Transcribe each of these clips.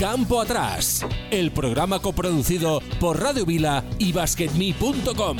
Campo Atrás, el programa coproducido por Radio Vila y BasketMe.com.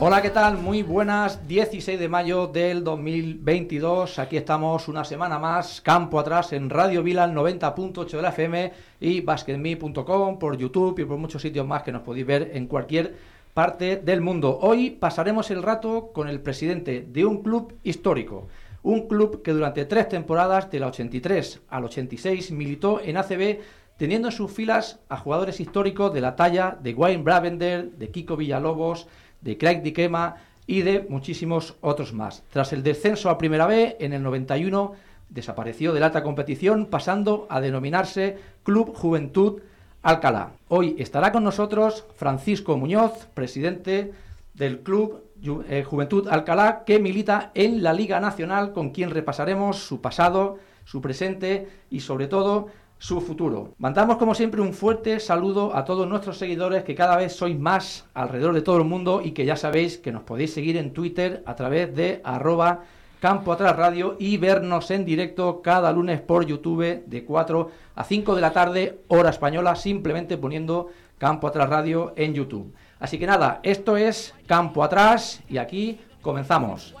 Hola, ¿qué tal? Muy buenas, 16 de mayo del 2022. Aquí estamos una semana más, campo atrás en Radio Vila, 90.8 de la FM y basketme.com, por YouTube y por muchos sitios más que nos podéis ver en cualquier parte del mundo. Hoy pasaremos el rato con el presidente de un club histórico. Un club que durante tres temporadas, de la 83 al 86, militó en ACB teniendo en sus filas a jugadores históricos de la talla de Wayne Bravender, de Kiko Villalobos, de Craig Diquema y de muchísimos otros más. Tras el descenso a Primera B, en el 91 desapareció de la alta competición, pasando a denominarse Club Juventud Alcalá. Hoy estará con nosotros Francisco Muñoz, presidente del Club eh, Juventud Alcalá, que milita en la Liga Nacional, con quien repasaremos su pasado, su presente y sobre todo su futuro. Mandamos como siempre un fuerte saludo a todos nuestros seguidores que cada vez sois más alrededor de todo el mundo y que ya sabéis que nos podéis seguir en Twitter a través de arroba Campo Atrás Radio y vernos en directo cada lunes por YouTube de 4 a 5 de la tarde, hora española, simplemente poniendo Campo Atrás Radio en YouTube. Así que nada, esto es Campo Atrás y aquí comenzamos.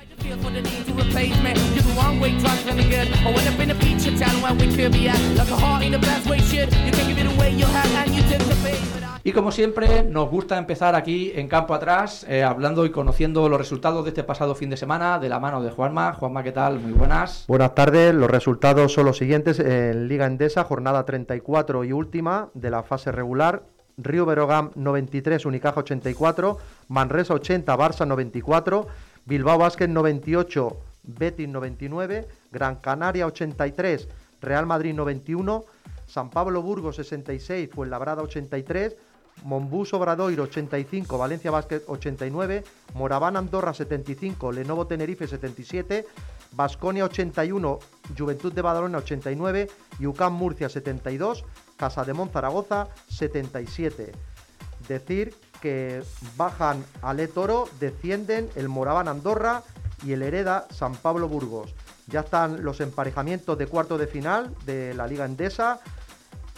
Y como siempre, nos gusta empezar aquí en campo atrás, eh, hablando y conociendo los resultados de este pasado fin de semana de la mano de Juanma. Juanma, ¿qué tal? Muy buenas. Buenas tardes. Los resultados son los siguientes. En Liga Endesa, jornada 34 y última de la fase regular. Río Verogam 93, Unicaja 84, Manresa 80, Barça 94, Bilbao Basket 98, Betis 99, Gran Canaria 83, Real Madrid 91, San Pablo Burgos 66, Fuenlabrada 83, Monbus Obradoiro 85, Valencia Basket 89, Moraván Andorra 75, Lenovo Tenerife 77, Basconia 81, Juventud de Badalona 89, Yucán Murcia 72, Casa de Zaragoza 77. Decir que bajan Ale Toro, descienden el Moraván Andorra y el Hereda San Pablo Burgos. Ya están los emparejamientos de cuarto de final de la Liga Endesa.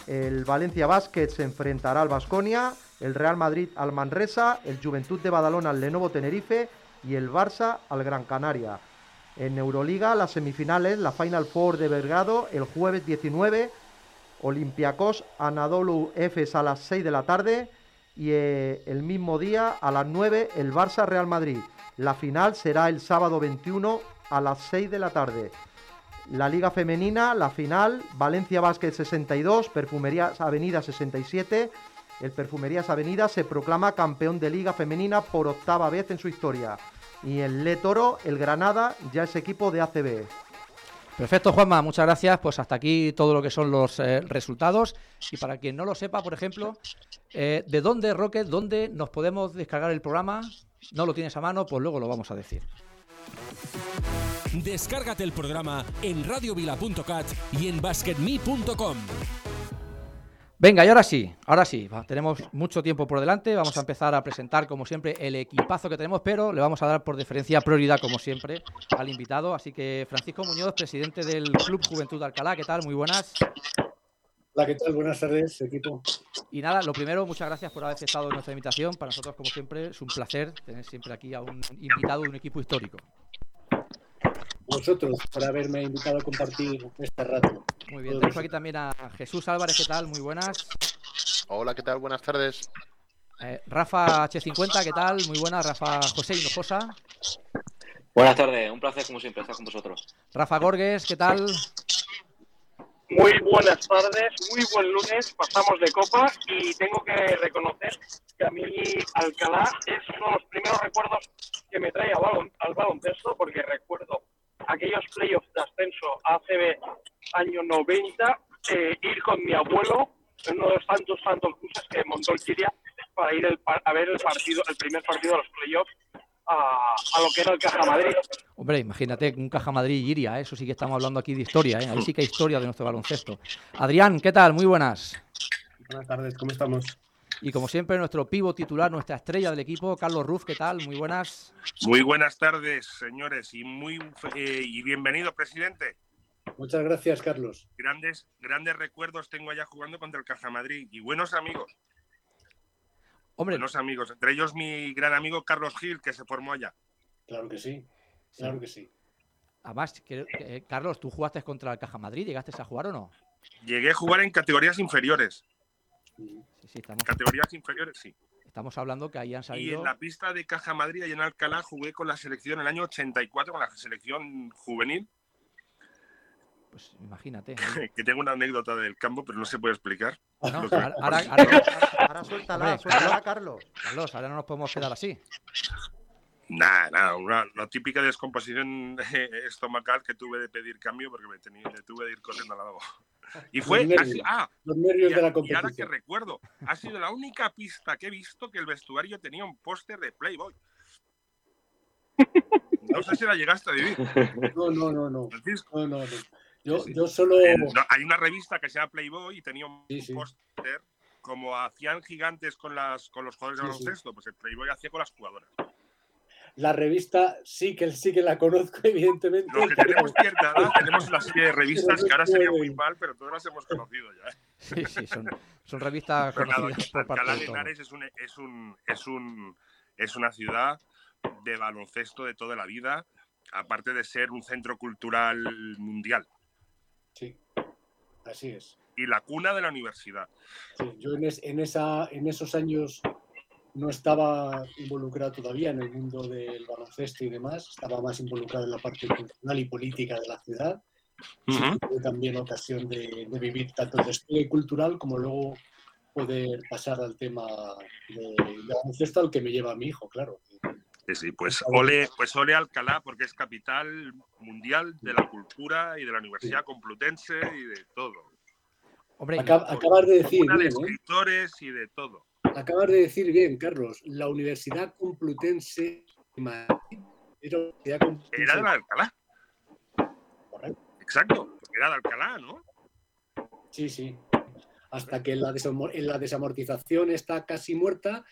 El Valencia Basket se enfrentará al Basconia, el Real Madrid al Manresa, el Juventud de Badalona al Lenovo Tenerife y el Barça al Gran Canaria. En Euroliga, las semifinales, la Final Four de Belgrado, el jueves 19, Olympiacos Anadolu Efes a las 6 de la tarde, y eh, el mismo día a las 9 el Barça Real Madrid. La final será el sábado 21 a las 6 de la tarde. La Liga Femenina, la final, Valencia Básquet 62, Perfumerías Avenida 67. El Perfumerías Avenida se proclama campeón de Liga Femenina por octava vez en su historia. Y el Le Toro, el Granada, ya es equipo de ACB. Perfecto, Juanma, muchas gracias. Pues hasta aquí todo lo que son los eh, resultados. Y para quien no lo sepa, por ejemplo, eh, ¿de dónde, Rocket, dónde nos podemos descargar el programa? No lo tienes a mano, pues luego lo vamos a decir. Descárgate el programa en radiovila.cat y en basketme.com. Venga, y ahora sí, ahora sí, tenemos mucho tiempo por delante, vamos a empezar a presentar como siempre el equipazo que tenemos, pero le vamos a dar por diferencia prioridad como siempre al invitado, así que Francisco Muñoz, presidente del Club Juventud de Alcalá, ¿qué tal? Muy buenas. Hola, ¿qué tal? Buenas tardes, equipo. Y nada, lo primero, muchas gracias por haber aceptado nuestra invitación. Para nosotros, como siempre, es un placer tener siempre aquí a un invitado de un equipo histórico vosotros por haberme invitado a compartir este rato. Muy bien, tenemos aquí también a Jesús Álvarez, ¿qué tal? Muy buenas. Hola, ¿qué tal? Buenas tardes. Eh, Rafa H50, ¿qué tal? Muy buenas. Rafa José Hinojosa. Buenas tardes, un placer como siempre estar con vosotros. Rafa Gorges, ¿qué tal? Muy buenas tardes, muy buen lunes, pasamos de copa y tengo que reconocer que a mí Alcalá es uno de los primeros recuerdos que me trae al, baloncesto porque recuerdo aquellos playoffs de ascenso ACB año 90, eh, ir con mi abuelo en uno de los tantos tantos cruces que montó el Kiria para ir a ver el partido, el primer partido de los playoffs a, lo que era el Caja Madrid. Hombre, imagínate un Caja Madrid y Iria, ¿eh? eso sí que estamos hablando aquí de historia, ¿eh? ahí sí que hay historia de nuestro baloncesto. Adrián, ¿qué tal? Muy buenas. Buenas tardes, ¿cómo estamos? Y como siempre, nuestro pivo titular, nuestra estrella del equipo, Carlos Ruf, ¿qué tal? Muy buenas. Muy buenas tardes, señores, y muy eh, y bienvenido, presidente. Muchas gracias, Carlos. Grandes, grandes recuerdos tengo allá jugando contra el Caja Madrid y buenos amigos. Hombre, Buenos amigos, entre ellos mi gran amigo Carlos Gil, que se formó allá. Claro que sí. Claro que sí. además, que- Carlos, ¿tú jugaste contra el Caja Madrid? ¿Llegaste a jugar o no? Llegué a jugar en categorías inferiores. Sí, sí, estamos, Categorías inferiores, sí. estamos hablando que ahí han Y salido. en la pista de Caja Madrid, allá en Alcalá, jugué con la selección en el año 84, con la selección juvenil, Pues imagínate. que tengo una anécdota del campo, pero no se puede explicar. No, Lo que- ahora, ahora- ahora- Ahora suéltala, Hombre, suéltala, Carlos. Carlos, ahora no nos podemos quedar así. Nada, nada, una, la típica descomposición eh, estomacal que tuve de pedir cambio porque me, tenía, me tuve de ir corriendo al lavabo. Y fue Los así, nervios. ah, Los y, nervios de la a- y ahora que recuerdo, ha sido la única pista que he visto que el vestuario tenía un póster de Playboy. No sé si la llegaste a vivir, No, no, no, no. No, no, no. Yo, Sí, sí. yo solo. Hay una revista que se llama Playboy y tenía un Sí, póster como hacían gigantes con, las, con los jugadores de baloncesto, pues el Playboy hacía con las jugadoras. La revista sí que sí que la conozco, evidentemente. Los que tenemos cierta edad tenemos una serie de revistas que ahora sería muy mal, pero todas las hemos conocido ya. ¿eh? Sí, sí, son, son revistas Pero conocidas por parte Alcalá de. Henares es, un, es, un, es, un, es una ciudad de baloncesto de toda la vida, aparte de ser un centro cultural mundial Sí, así es. y la cuna de la universidad. Sí, yo en, es- en esa, en esos años no estaba involucrado todavía en el mundo del baloncesto y demás, estaba más involucrado en la parte cultural y política de la ciudad. Sí que tuve también ocasión de, de vivir tanto el despliegue cultural como luego poder pasar al tema de, de baloncesto al que me lleva mi hijo, claro. Sí, sí, pues ole, pues ole Alcalá, porque es capital mundial de la cultura y de la Universidad Complutense y de todo. Hombre, Acab- acabas de decir de ¿eh? escritores y de todo. Acabas de decir bien, Carlos, la Universidad Complutense de Madrid era universidad complutense. Era de la Alcalá. Correcto. Exacto, era de Alcalá, ¿no? Sí, sí. Hasta que la, la desamortización está casi muerta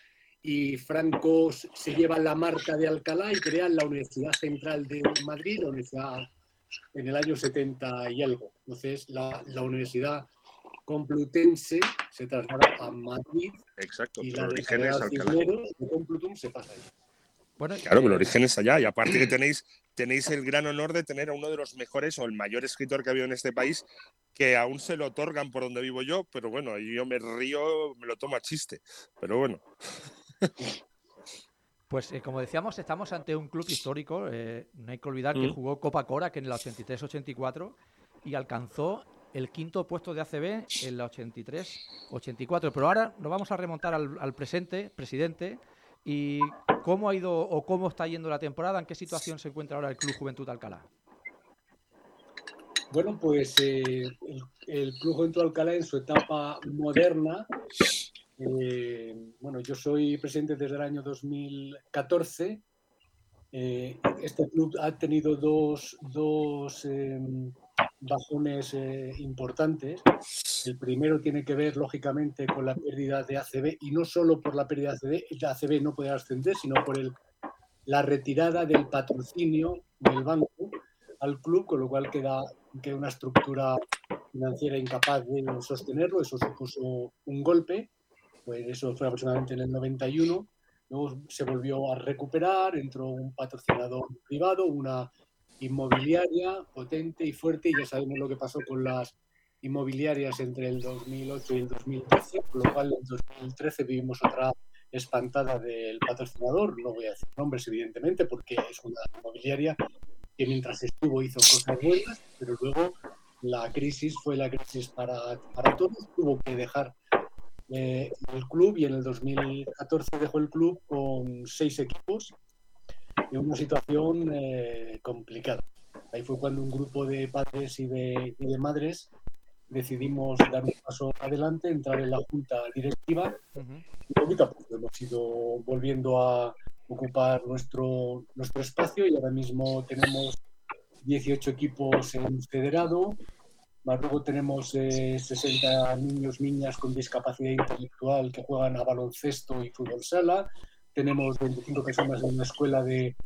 y Franco se lleva la marca de Alcalá y crea la Universidad Central de Madrid, la universidad en el año 70 y algo. Entonces, la, la Universidad Complutense se traslada a Madrid Exacto, y la el origen es Alcalá. De Complutum se pasa ahí. bueno, Claro, pero el eh, origen es allá. Y aparte que tenéis, tenéis el gran honor de tener a uno de los mejores o el mayor escritor que ha habido en este país, que aún se lo otorgan por donde vivo yo, pero bueno, yo me río, me lo tomo a chiste. Pero bueno, Pues eh, como decíamos, estamos ante un club histórico. eh, no hay que olvidar que Mm. jugó Copa Cora, que en el 83-84, y alcanzó el quinto puesto de ACB en la 83-84. Pero ahora nos vamos a remontar al, presente, presidente, y cómo ha ido o cómo está yendo la temporada, en qué situación se encuentra ahora el Club Juventud Alcalá. Bueno, pues eh, el, Club Juventud Alcalá en su etapa moderna, eh, bueno, yo soy presidente desde el año 2014. eh, este club ha tenido dos, dos eh, bajones eh, importantes. El primero tiene que ver, lógicamente, con la pérdida de ACB y no solo por la pérdida de ACB, de ACB no poder ascender, sino por el, la retirada del patrocinio del banco al club, con lo cual queda, queda una estructura financiera incapaz de sostenerlo. Eso supuso un golpe, pues eso fue aproximadamente en el 91. Luego se volvió a recuperar, entró un patrocinador privado, una inmobiliaria potente y fuerte, y ya sabemos lo que pasó con las inmobiliarias entre el 2008 y el 2013, con lo cual en 2013 vivimos otra espantada del patrocinador, no voy a decir nombres evidentemente porque es una inmobiliaria que mientras estuvo hizo cosas buenas, pero luego la crisis fue la crisis para, para todos, tuvo que dejar eh, el club y en el 2014 dejó el club con seis equipos en una situación eh, complicada. Ahí fue cuando un grupo de padres y de, y de madres decidimos dar un paso adelante, entrar en la junta directiva Ujú. y poquito a poco hemos ido volviendo a ocupar nuestro, nuestro espacio y ahora mismo tenemos 18 equipos en federado, más luego tenemos 60 niños, niñas con discapacidad intelectual que juegan a baloncesto y fútbol sala, tenemos 25 personas en una escuela de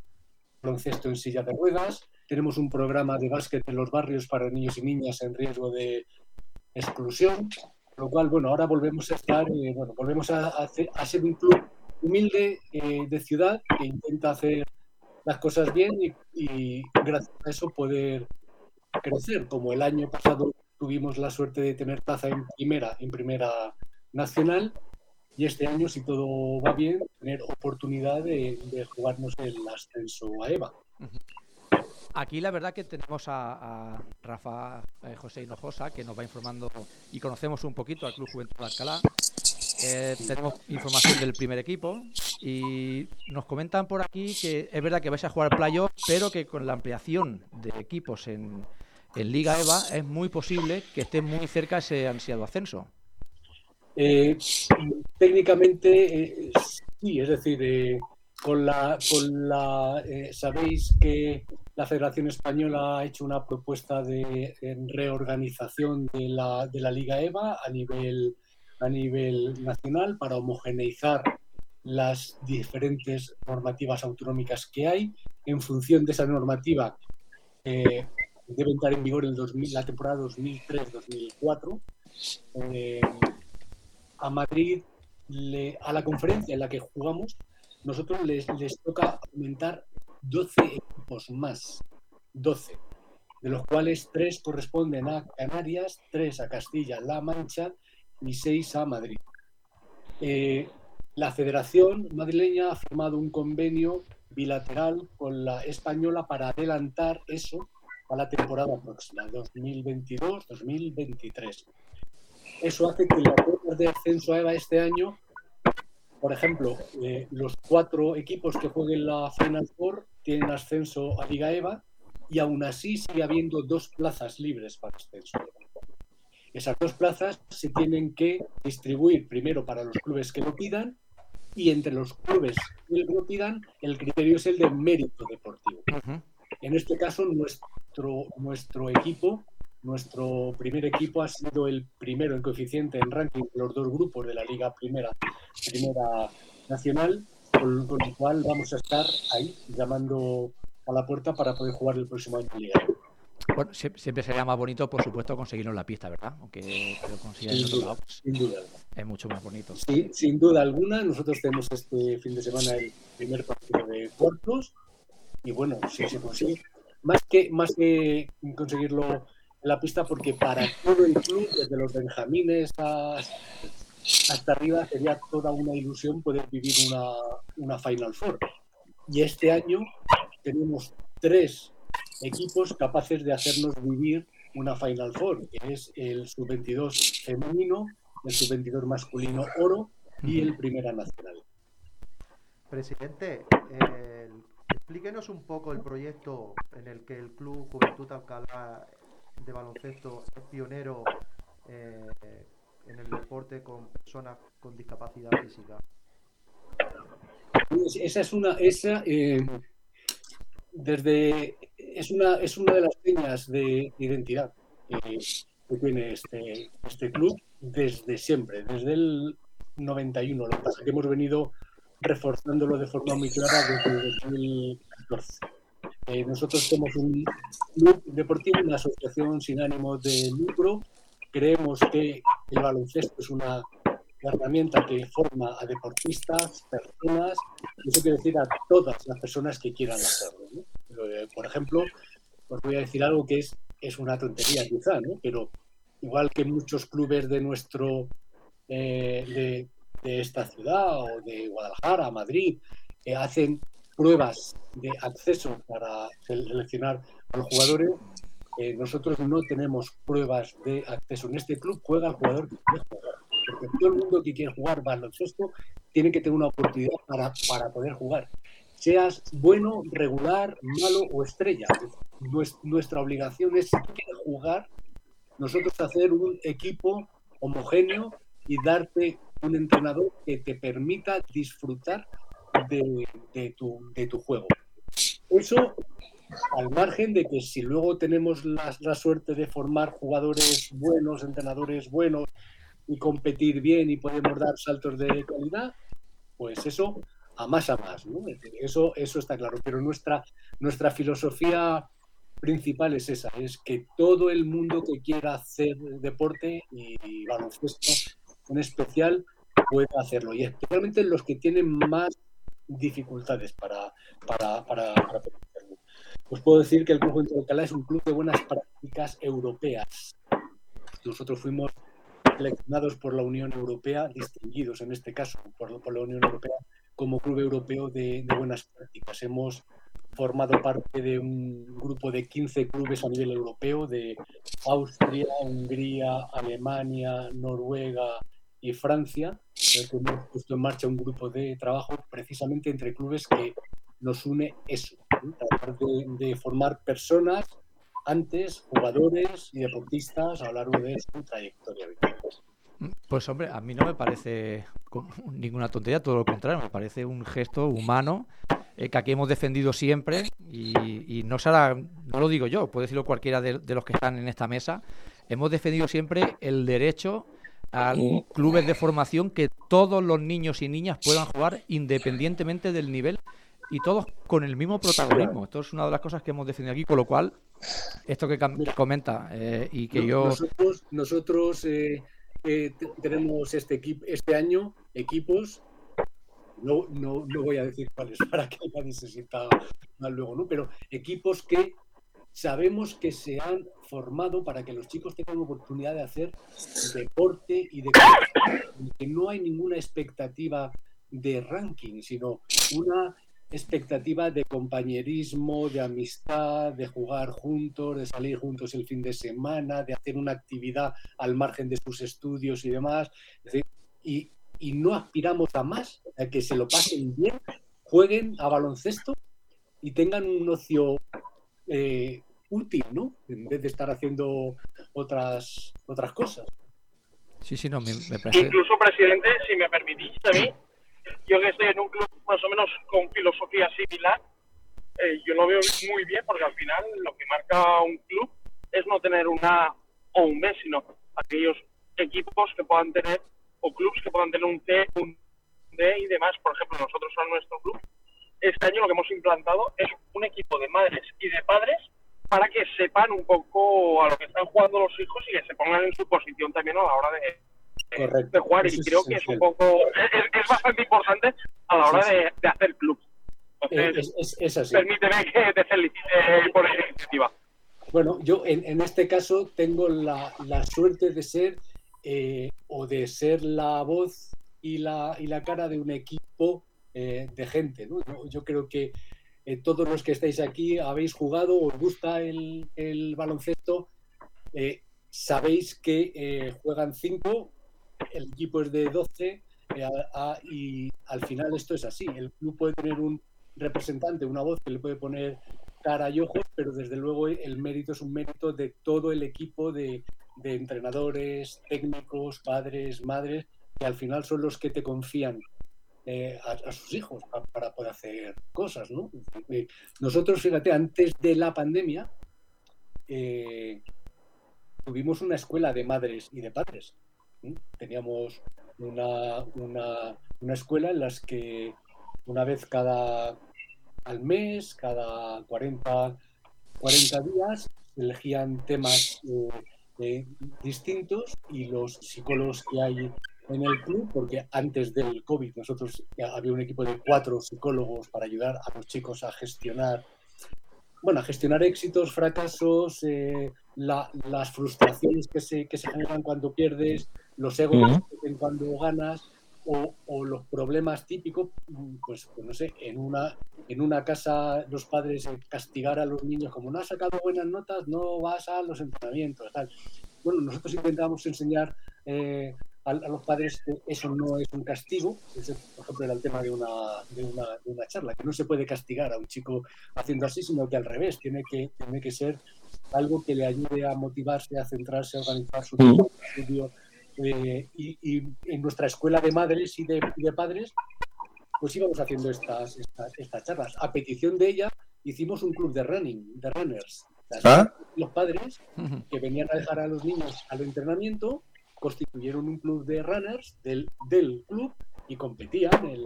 baloncesto en silla de ruedas, tenemos un programa de básquet en los barrios para niños y niñas en riesgo de exclusión, lo cual, bueno, ahora volvemos a estar, eh, bueno, volvemos a, ser un club humilde eh, de ciudad que intenta hacer las cosas bien y, gracias a eso poder crecer. Como el año pasado tuvimos la suerte de tener plaza en primera, en primera nacional, y este año, si todo va bien, tener oportunidad de, jugarnos el ascenso a EVA. Aquí la verdad que tenemos a, Rafa eh, José Hinojosa que nos va informando y conocemos un poquito al Club Juventud de Alcalá. Eh, tenemos información del primer equipo y nos comentan por aquí que es verdad que vais a jugar playoff, pero que con la ampliación de equipos en, Liga EVA es muy posible que esté muy cerca ese ansiado ascenso. Eh, técnicamente sí, es decir, con la, con la sabéis que la Federación Española ha hecho una propuesta de reorganización de la, de la, Liga EVA a nivel, a nivel nacional para homogeneizar las diferentes normativas autonómicas que hay. En función de esa normativa, eh, debe entrar en vigor el 2000, la temporada 2003-2004. A Madrid, a la conferencia en la que jugamos, nosotros les, les toca aumentar 12 equipos más, 12, de los cuales 3 corresponden a Canarias, 3 a Castilla-La Mancha y 6 a Madrid. Eh, la Federación madrileña ha firmado un convenio bilateral con la española para adelantar eso a la temporada próxima, 2022-2023. Eso hace que las pruebas de ascenso a EVA este año, por ejemplo, eh, los cuatro equipos que jueguen la Final Four tienen ascenso a Liga EVA y aún así sigue habiendo dos plazas libres para ascenso. Esas dos plazas se tienen que distribuir primero para los clubes que lo pidan y entre los clubes que lo pidan el criterio es el de mérito deportivo. En este caso nuestro, nuestro equipo, nuestro primer equipo ha sido el primero en coeficiente en ranking de los dos grupos de la Liga Primera, primera Nacional con, lo cual vamos a estar ahí llamando a la puerta para poder jugar el próximo año en Liga. Bueno, siempre sería más bonito, por supuesto, conseguirlo en la pista, ¿verdad? Aunque lo sin, duda, sin duda. Es mucho más bonito. Sí, sin duda alguna. Nosotros tenemos este fin de semana el primer partido de cuartos. Y bueno, si se consigue. Más que, más que conseguirlo en la pista, porque para todo el club, desde los benjamines a, hasta arriba sería toda una ilusión poder vivir una, una Final Four. Y este año tenemos tres equipos capaces de hacernos vivir una Final Four, que es el sub-22 femenino, el sub-22 masculino oro y el Primera Nacional. Presidente, explíquenos un poco el proyecto en el que el Club Juventud Alcalá de baloncesto es pionero eh, en el deporte con personas con discapacidad física? Pues esa es una, esa, eh, desde, es una, es una de las señas de identidad que tiene este, este club desde siempre, desde el 91. Lo que pasa es que hemos venido reforzándolo de forma muy clara desde el 2014. Eh, nosotros somos un club deportivo, una asociación sin ánimo de lucro Creemos que el baloncesto es una herramienta que forma a deportistas, personas, y eso quiere decir a todas las personas que quieran hacerlo. Por ejemplo, os voy a decir algo que es, es una tontería quizá, ¿no? pero igual que muchos clubes de nuestro eh, de, de, esta ciudad o de Guadalajara, Madrid, eh, hacen pruebas de acceso para seleccionar a los jugadores, eh, nosotros no tenemos pruebas de acceso. En este club juega el jugador que quiere jugar. Porque todo el mundo que quiere jugar baloncesto tiene que tener una oportunidad para, para poder jugar. Seas bueno, regular, malo o estrella. Nuestra obligación es, jugar, nosotros hacer un equipo homogéneo y darte un entrenador que te permita disfrutar de, tu, de tu juego. Eso al margen de que si luego tenemos la, la suerte de formar jugadores buenos, entrenadores buenos y competir bien y podemos dar saltos de calidad, pues eso a más a más, ¿no? Eso, eso está claro, pero nuestra, nuestra filosofía principal es esa, es que todo el mundo que quiera hacer deporte y baloncesto en especial pueda hacerlo, y especialmente los que tienen más dificultades para, para, para, para. Os puedo decir que el Club de Alcalá es un club de buenas prácticas europeas. Nosotros fuimos seleccionados por la Unión Europea, distinguidos en este caso por, por la Unión Europea, como Club Europeo de, de, Buenas Prácticas. Hemos formado parte de un grupo de 15 clubes a nivel europeo de Austria, Hungría, Alemania, Noruega y Francia, que hemos puesto en marcha un grupo de trabajo precisamente entre clubes que nos une eso, ¿no? tratar de, de formar personas antes, jugadores y deportistas a lo largo de su trayectoria. Pues hombre, a mí no me parece ninguna tontería, todo lo contrario, me parece un gesto humano eh, que aquí hemos defendido siempre y, y, no será, no lo digo yo, puede decirlo cualquiera de, de, los que están en esta mesa, hemos defendido siempre el derecho a clubes de formación que todos los niños y niñas puedan jugar independientemente del nivel y todos con el mismo protagonismo. Esto es una de las cosas que hemos defendido aquí, con lo cual, esto que comenta eh, y que yo... Nosotros, nosotros eh, eh, tenemos este, equipo, este año equipos, no, no, no, voy a decir cuáles para que nadie se sienta mal luego, ¿no? pero equipos que sabemos que se han formado para que los chicos tengan oportunidad de hacer deporte y de que no hay ninguna expectativa de ranking, sino una expectativa de compañerismo, de amistad, de jugar juntos, de salir juntos el fin de semana, de hacer una actividad al margen de sus estudios y demás. Y, no aspiramos a más, a que se lo pasen bien, jueguen a baloncesto y tengan un ocio eh, útil, ¿no? En vez de estar haciendo otras, otras cosas. Sí, sí, no, me, me parece... Incluso, presidente, si me permitís, a mí, yo que estoy en un club más o menos con filosofía similar, eh, yo lo veo muy bien porque al final lo que marca un club es no tener una o un mes, sino aquellos equipos que puedan tener o clubs que puedan tener un C, un D y demás. Por ejemplo, nosotros en nuestro club, este año lo que hemos implantado es un equipo de madres y de padres para que sepan un poco a lo que están jugando los hijos y que se pongan en su posición también a la hora de, jugar y creo que es un poco es, es, bastante importante a la hora sí, sí. De, de, hacer club. Entonces, es, es, así. Permíteme que te felicite por esa iniciativa. Bueno, yo en, en este caso tengo la, la suerte de ser eh, o de ser la voz y la, y la cara de un equipo eh, de gente. ¿no? Yo, yo, creo que eh, todos los que estáis aquí habéis jugado, os gusta el, baloncesto, eh, sabéis que eh, juegan cinco el equipo es de 12 eh, a, a, y al final esto es así. El club puede tener un representante, una voz que le puede poner cara y ojos, pero desde luego el mérito es un mérito de todo el equipo de entrenadores, técnicos, padres, madres, que al final son los que te confían eh, a, sus hijos para, poder hacer cosas, ¿no? Eh, nosotros, fíjate, antes de la pandemia, eh, tuvimos una escuela de madres y de padres. Teníamos una, una, una, escuela en las que una vez cada al mes, cada 40, 40 días, elegían temas distintos y los psicólogos que hay en el club, porque antes del COVID nosotros había un equipo de cuatro psicólogos para ayudar a los chicos a gestionar, bueno, a gestionar éxitos, fracasos, eh, la, las frustraciones que se, que se generan cuando pierdes, los egos uh -huh. cuando ganas o, o, los problemas típicos, pues, pues, no sé, en una, en una casa los padres castigar a los niños como no has sacado buenas notas, no vas a los entrenamientos, tal. Bueno, nosotros intentamos enseñar eh, a, a, los padres que eso no es un castigo, ese, por ejemplo, era el tema de una, de, una, de una charla, que no se puede castigar a un chico haciendo así, sino que al revés, tiene que, tiene que ser algo que le ayude a motivarse, a centrarse, a organizar su tiempo de estudio. Eh, y, y, en nuestra escuela de madres y de, y de, padres, pues íbamos haciendo estas, estas, estas charlas. A petición de ella, hicimos un club de running, de runners. ¿Ah? Los padres que venían a dejar a los niños al entrenamiento constituyeron un club de runners del, del club y competían en,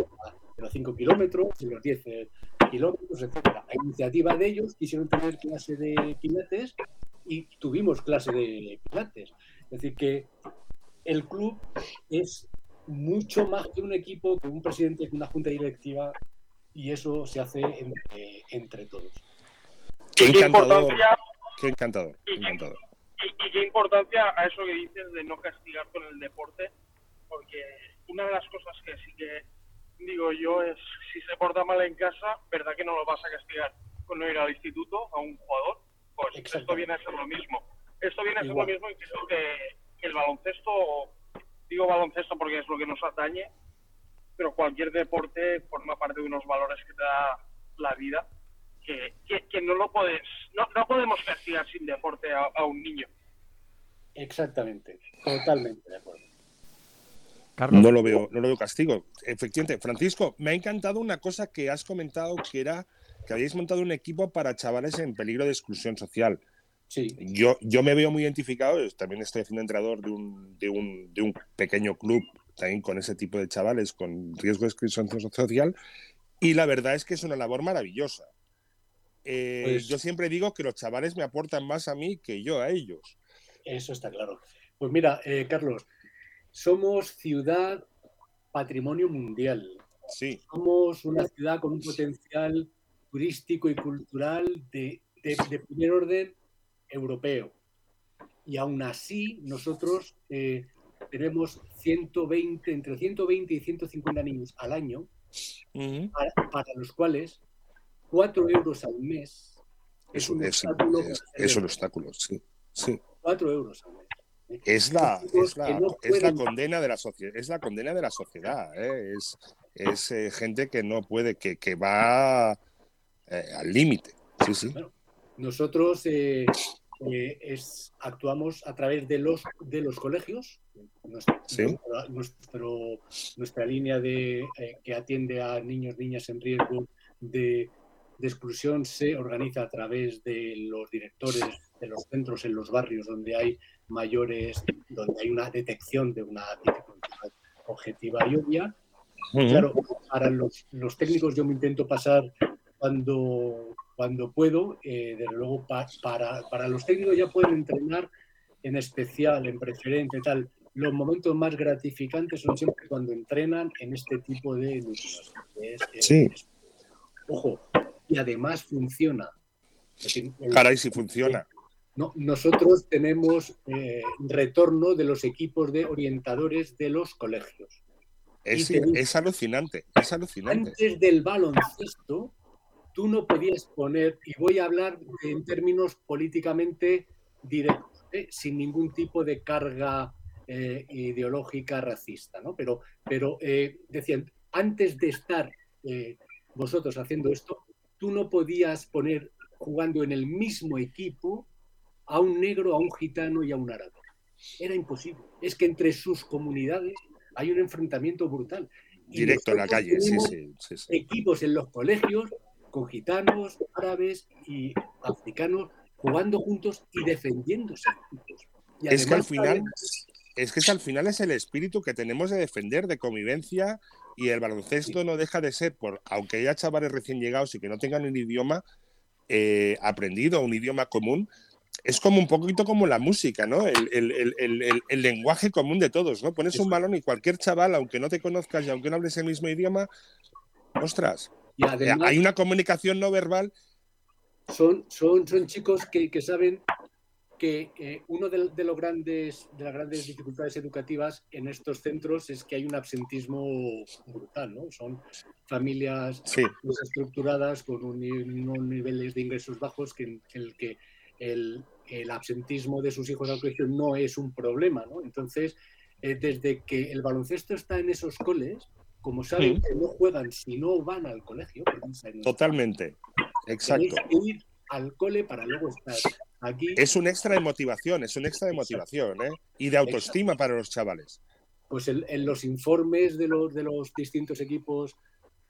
los 5 kilómetros, en los 10 eh, kilómetros, etc. A iniciativa de ellos quisieron tener clase de pilates y tuvimos clase de pilates. Es decir, que el club es mucho más que un equipo, que un presidente, que una junta directiva, y eso se hace entre, entre todos. Qué ¿Y qué encantador. Qué encantador. Qué encantador. Y, y qué importancia a eso que dices de no castigar con el deporte, porque una de las cosas que sí que digo yo es, si se porta mal en casa, ¿verdad que no lo vas a castigar con no ir al instituto a un jugador? Pues esto viene a ser lo mismo. Esto viene a ser Igual. lo mismo y creo que el baloncesto, digo baloncesto porque es lo que nos atañe, pero cualquier deporte forma parte de unos valores que te da la vida que, que, que no lo puedes, no, no podemos castigar sin deporte a, a un niño. Exactamente, totalmente de acuerdo. Carlos. No lo veo, no lo veo castigo. Efectivamente, Francisco, me ha encantado una cosa que has comentado que era que habéis montado un equipo para chavales en peligro de exclusión social. Sí, Yo, yo me veo muy identificado, yo también estoy haciendo entrenador de un, de, un, de un pequeño club también con ese tipo de chavales con riesgo de exclusión social y la verdad es que es una labor maravillosa. Eh, Pues- yo siempre digo que los chavales me aportan más a mí que yo a ellos. eso está claro. Pues mira, eh, Carlos, somos ciudad patrimonio mundial. Sí, Somos una ciudad con un potencial turístico y cultural de, de- de primer orden europeo. Y aún así, nosotros eh, tenemos 120, entre 120 y 150 niños al año, para los cuales 4 euros al mes es es, un es- obstáculo. es- es un obstáculo, sí. sí. 4 euros al mes. ¿eh? Es la, es la, no condena de la sociedad, es la condena de la sociedad, ¿eh? es, es eh, gente que no puede, que, que va eh, al límite. Sí, sí. Nosotros eh, eh, es- actuamos a través de los, de los colegios. Nuestra, Sí. nuestro- nuestra línea de, eh, que atiende a niños, niñas en riesgo de, de exclusión se organiza a través de los directores de los centros en los barrios donde hay mayores, donde hay una detección de una dificultad objetiva y obvia. Claro, para los, los técnicos yo me intento pasar cuando, cuando puedo. eh, desde luego, pa- para, para los técnicos ya pueden entrenar en especial, en preferente, tal. Los momentos más gratificantes son siempre cuando entrenan en este tipo de es- es- Sí. es- ojo, y además funciona. Es decir, el- Caray, si funciona. no, nosotros tenemos eh, retorno de los equipos de orientadores de los colegios. Es, alucinante, es alucinante. Antes del baloncesto, tú no podías poner, y voy a hablar en términos políticamente directos, ¿eh? sin ningún tipo de carga eh, ideológica racista, ¿no? Pero, pero decían, antes de estar vosotros haciendo esto, tú no podías poner jugando en el mismo equipo a un negro, a un gitano y a un árabe. Era imposible. Es que entre sus comunidades hay un enfrentamiento brutal. Y Directo en la calle, sí, sí, sí, sí. equipos en los colegios con gitanos, árabes y africanos jugando juntos y defendiéndose juntos. Y Es que al final, es que al final es el espíritu que tenemos de defender, de convivencia, y el baloncesto no deja de ser, por, aunque haya chavales recién llegados y que no tengan un idioma eh, aprendido, un idioma común, es como un poquito como la música, ¿no? El, el- el- lenguaje común de todos, ¿no? Pones un balón y cualquier chaval, aunque no te conozcas y aunque no hables el mismo idioma, ostras, además hay una comunicación no verbal. son, son, son chicos que, que saben que eh, uno de, de los grandes, de las grandes dificultades educativas en estos centros es que hay un absentismo brutal, ¿no? Son familias Sí, desestructuradas con un unos niveles de ingresos bajos que, en el que el, el absentismo de sus hijos al colegio no es un problema, ¿no? Entonces, eh, desde que el baloncesto está en esos coles, como saben Sí. que no juegan si no van al colegio, totalmente. Exacto. ir al cole para luego estar aquí. Es un extra de motivación, es un extra de motivación, ¿eh? Y de autoestima para los chavales. pues en, en los informes de los, de los distintos equipos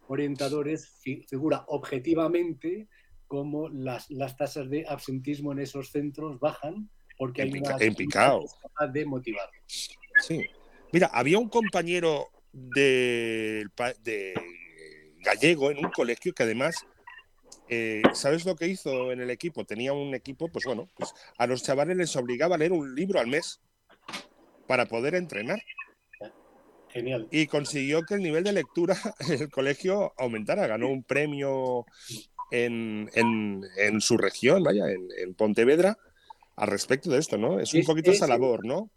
orientadores fi- figura objetivamente cómo las, las tasas de absentismo en esos centros bajan porque En hay pica- una picado. de motivar. Sí. Mira, había un compañero de, de gallego en un colegio que además, eh, ¿sabes lo que hizo en el equipo? Tenía un equipo, pues bueno, pues a los chavales les obligaba a leer un libro al mes para poder entrenar Genial. y consiguió que el nivel de lectura en el colegio aumentara. Ganó un premio en, en- en su región, vaya, en, en Pontevedra, al respecto de esto, ¿no? Es un Es- poquito esa es- labor, ¿no?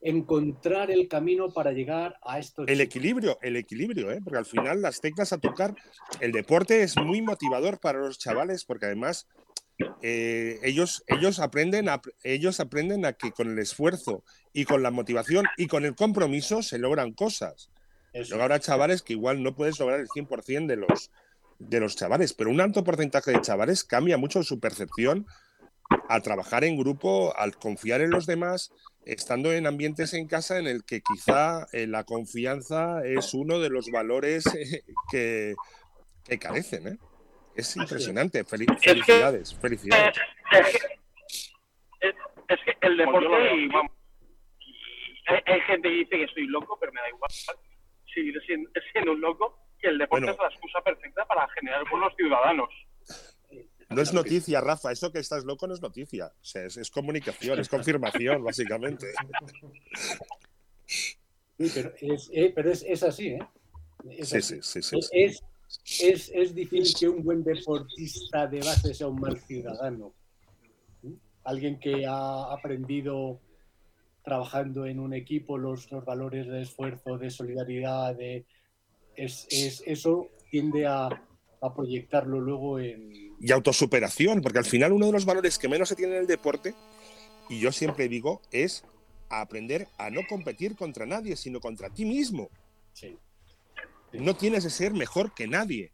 Encontrar el camino para llegar a estos El equilibrio, el equilibrio, ¿eh? porque al final las teclas a tocar, el deporte es muy motivador para los chavales, porque además eh, ellos, ellos, aprenden a, ellos aprenden a que con el esfuerzo y con la motivación y con el compromiso se logran cosas. Eso. Luego habrá chavales que igual no puedes lograr el 100% de los, de los chavales, pero un alto porcentaje de chavales cambia mucho su percepción al trabajar en grupo, al confiar en los demás, estando en ambientes en casa en el que quizá eh, la confianza es uno de los valores eh, que, que carecen. ¿eh? Es impresionante. Fel- felicidades, felicidades. Es que, es, es que el deporte, y vamos, hay, hay gente que dice que estoy loco, pero me da igual seguir siendo, siendo un loco, que el deporte Bueno. es la excusa perfecta para generar buenos ciudadanos. No es noticia, Rafa. Eso que estás loco no es noticia. O sea, es, es comunicación, es confirmación, básicamente. Sí, pero es, eh, pero es, es así, ¿eh? Es Sí, así. sí, sí, sí, sí. Es, difícil que un buen deportista de base sea un mal ciudadano. Alguien que ha aprendido trabajando en un equipo los, los valores de esfuerzo, de solidaridad, de, es, es- eso tiende a, a proyectarlo luego en... y autosuperación, porque al final uno de los valores que menos se tiene en el deporte, y yo siempre digo, es aprender a no competir contra nadie, sino contra ti mismo. Sí. No tienes que ser mejor que nadie.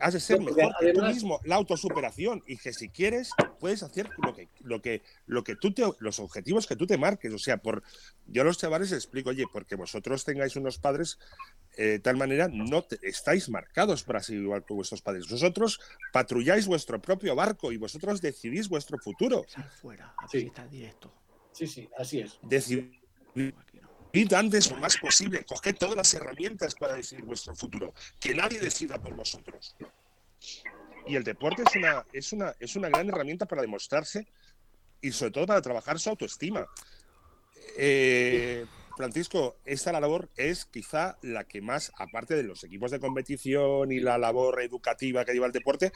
Has de ser mejor que tú mismo, la autosuperación, y que si quieres, puedes hacer lo que, lo que, lo que tú te, los objetivos que tú te marques. O sea, por yo a los chavales les explico, oye, porque vosotros tengáis unos padres eh, de tal manera, no te- estáis marcados para ser igual que vuestros padres. Vosotros patrulláis vuestro propio barco y vosotros decidís vuestro futuro. Sal fuera, a Sí. visitar directo. Sí, sí, así es. Decidid Aquí no. Id antes lo más posible, coged todas las herramientas para decidir vuestro futuro. Que nadie decida por vosotros. Y el deporte es una, es una, es una gran herramienta para demostrarse y sobre todo para trabajar su autoestima. Eh, Francisco, esta labor es quizá la que más, aparte de los equipos de competición y la labor educativa que lleva el deporte,